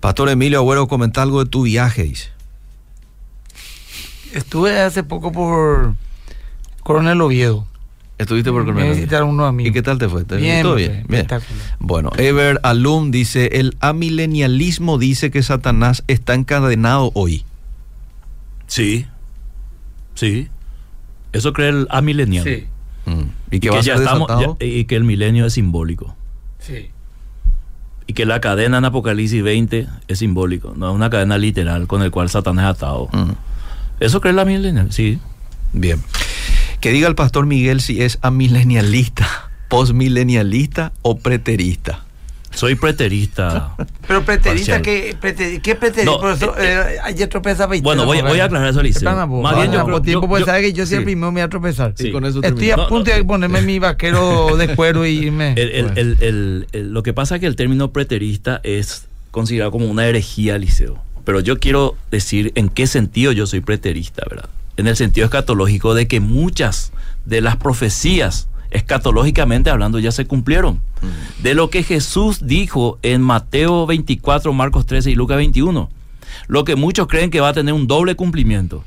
Speaker 1: Pastor Emilio Agüero, comenta algo de tu viaje, dice.
Speaker 3: Estuve hace poco por Coronel Oviedo.
Speaker 1: Estuviste por
Speaker 3: Me
Speaker 1: Coronel.
Speaker 3: visitaron unos amigos.
Speaker 1: ¿Y qué tal te fue? ¿Te-
Speaker 3: Bien,
Speaker 1: ¿Todo
Speaker 3: me
Speaker 1: bien? Bien.
Speaker 3: espectacular.
Speaker 1: Bueno, Ever Alum dice, el amilenialismo dice que Satanás está encadenado hoy.
Speaker 2: Sí. Sí. Eso cree el amilenial.
Speaker 3: Sí,
Speaker 1: Mm. ¿Y que
Speaker 2: Y
Speaker 1: va
Speaker 2: que,
Speaker 1: a
Speaker 2: ya
Speaker 1: ser
Speaker 2: estamos, ya- y que el milenio es simbólico.
Speaker 3: sí.
Speaker 2: Y que la cadena en Apocalipsis 20 es simbólico, no es una cadena literal con el cual Satanás es atado.
Speaker 1: Mm.
Speaker 2: Eso cree la milenial, sí.
Speaker 1: Bien. Que diga el pastor Miguel si es amilenialista, postmilenialista o preterista.
Speaker 2: Soy preterista.
Speaker 3: Pero preterista. ¿qué, prete- qué preterista?
Speaker 2: No,
Speaker 3: Por eso, eh, ayer tropeza
Speaker 2: Bueno, voy, voy a aclarar eso, Liceo. Más bien yo creo-
Speaker 3: tiempo
Speaker 2: yo-
Speaker 3: pues
Speaker 2: yo-
Speaker 3: que yo siempre
Speaker 1: sí.
Speaker 3: me voy a tropezar.
Speaker 1: Sí, con eso
Speaker 3: Estoy
Speaker 1: termino.
Speaker 3: a
Speaker 2: No,
Speaker 3: punto
Speaker 2: no,
Speaker 3: de
Speaker 2: no.
Speaker 3: ponerme mi vaquero de cuero y irme.
Speaker 2: El- el- el- el- el- lo que pasa es que el término preterista es considerado como una herejía, Liceo. Pero yo quiero decir en qué sentido yo soy preterista, ¿verdad? En el sentido escatológico de que muchas de las profecías, escatológicamente hablando, ya se cumplieron. De lo que Jesús dijo en Mateo 24, Marcos 13 y Lucas 21. Lo que muchos creen que va a tener un doble cumplimiento.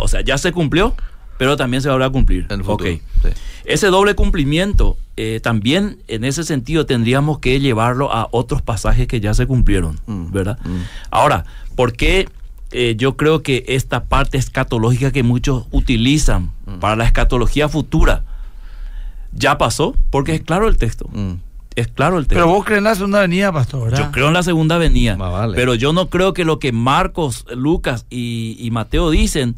Speaker 2: O sea, ya se cumplió, pero también se va a cumplir.
Speaker 1: En el futuro,
Speaker 2: Ok.
Speaker 1: sí.
Speaker 2: Ese doble cumplimiento, eh, también en ese sentido tendríamos que llevarlo a otros pasajes que ya se cumplieron,
Speaker 1: Mm,
Speaker 2: ¿verdad?
Speaker 1: mm.
Speaker 2: Ahora, ¿por qué eh, yo creo que esta parte escatológica que muchos utilizan
Speaker 1: Mm.
Speaker 2: para la escatología futura ya pasó? Porque es claro el texto.
Speaker 1: Mm.
Speaker 2: Es claro el texto.
Speaker 3: Pero vos crees en la segunda avenida, pastor, ¿verdad?
Speaker 2: Yo creo en la segunda venida.
Speaker 1: Vale.
Speaker 2: Pero yo no creo que lo que Marcos, Lucas y, y Mateo dicen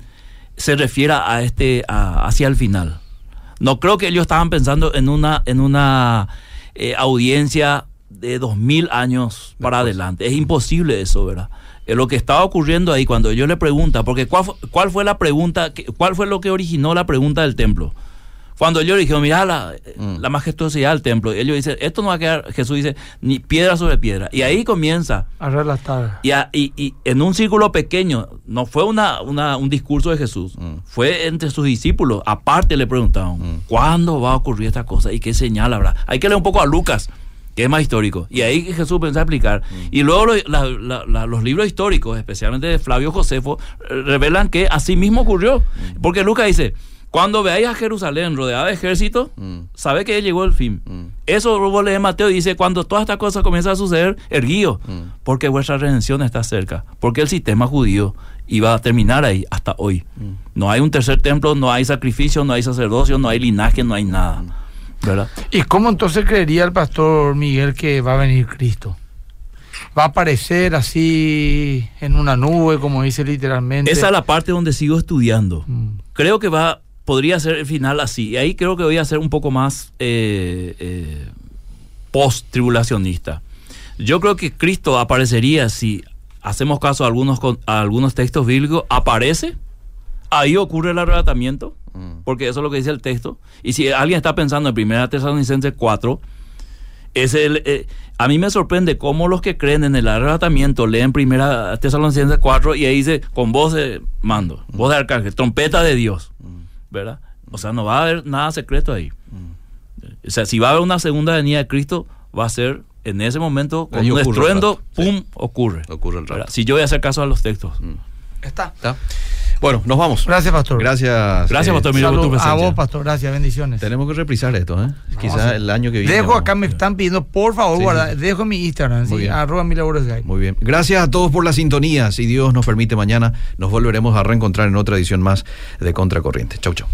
Speaker 2: se refiera a este a- hacia el final. No creo que ellos estaban pensando en una en una eh, audiencia de dos mil años para adelante. Es imposible eso, ¿verdad? Eh, lo que estaba ocurriendo ahí cuando ellos le preguntan, porque ¿cuál fue, cuál fue la pregunta, que- cuál fue lo que originó la pregunta del templo? Cuando ellos dijeron, mira la,
Speaker 1: Mm.
Speaker 2: la majestuosidad del templo, ellos dicen, esto no va a quedar, Jesús dice, ni piedra sobre piedra. Y ahí comienza,
Speaker 3: A relatar.
Speaker 2: y, a- y- y en un círculo pequeño, no fue una, una- un discurso de Jesús,
Speaker 1: Mm.
Speaker 2: fue entre sus discípulos, aparte le preguntaban,
Speaker 1: Mm.
Speaker 2: ¿cuándo va a ocurrir esta cosa y qué señal habrá? Hay que leer un poco a Lucas, que es más histórico, y ahí Jesús pensó a explicar.
Speaker 1: Mm.
Speaker 2: Y luego lo- la- la- la- los libros históricos, especialmente de Flavio Josefo, eh, revelan que así mismo ocurrió,
Speaker 1: Mm.
Speaker 2: porque Lucas dice, cuando veáis a Jerusalén rodeada de ejércitos,
Speaker 1: Mm.
Speaker 2: sabe que llegó el fin.
Speaker 1: Mm.
Speaker 2: Eso vos lees Mateo y dice, cuando todas estas cosas comienzan a suceder, erguíos,
Speaker 1: Mm.
Speaker 2: porque vuestra redención está cerca, porque el sistema judío iba a terminar ahí hasta hoy.
Speaker 1: Mm.
Speaker 2: No hay un tercer templo, no hay sacrificio, no hay sacerdocio, no hay linaje, no hay nada. ¿Verdad?
Speaker 3: ¿Y cómo entonces creería el pastor Miguel que va a venir Cristo? ¿Va a aparecer así en una nube, como dice literalmente?
Speaker 2: Esa es la parte donde sigo estudiando.
Speaker 3: Mm.
Speaker 2: Creo que va, podría ser el final así. Y ahí creo que voy a ser un poco más eh, eh, post-tribulacionista. Yo creo que Cristo aparecería si hacemos caso a algunos, a algunos textos bíblicos, aparece, ahí ocurre el arrebatamiento,
Speaker 1: Mm.
Speaker 2: porque eso es lo que dice el texto. Y si alguien está pensando en 1 Tesalonicenses 4, Es el, eh, a mí me sorprende cómo los que creen en el arrebatamiento leen primera Tesalonicenses 4 y ahí dice con voz de mando, voz de arcángel, trompeta de Dios, ¿verdad? O sea, no va a haber nada secreto ahí. O sea, si va a haber una segunda venida de Cristo, va a ser en ese momento, con
Speaker 1: Ahí
Speaker 2: un estruendo, ¡pum!
Speaker 1: sí.
Speaker 2: ocurre.
Speaker 1: Ocurre el
Speaker 2: ¿verdad?
Speaker 1: rapto.
Speaker 2: Si yo voy a hacer caso a los textos.
Speaker 3: Está.
Speaker 1: ¿Está? Bueno, nos vamos.
Speaker 3: Gracias, pastor.
Speaker 1: Gracias.
Speaker 2: Gracias,
Speaker 1: eh,
Speaker 2: pastor por tu
Speaker 3: a vos, pastor. Gracias, bendiciones.
Speaker 1: Tenemos que reprisar esto, ¿eh? Quizás
Speaker 3: hacer-
Speaker 1: el año que viene.
Speaker 3: Dejo
Speaker 1: vamos.
Speaker 3: acá, me están pidiendo, por favor,
Speaker 1: Sí,
Speaker 3: guarda,
Speaker 1: sí.
Speaker 3: dejo mi Instagram,
Speaker 1: Muy
Speaker 3: ¿sí?
Speaker 1: bien.
Speaker 3: arroba mi labores de ahí.
Speaker 1: Muy bien. Gracias a todos por la sintonía. Si Dios nos permite mañana, nos volveremos a reencontrar en otra edición más de Contracorriente. Chau, chau.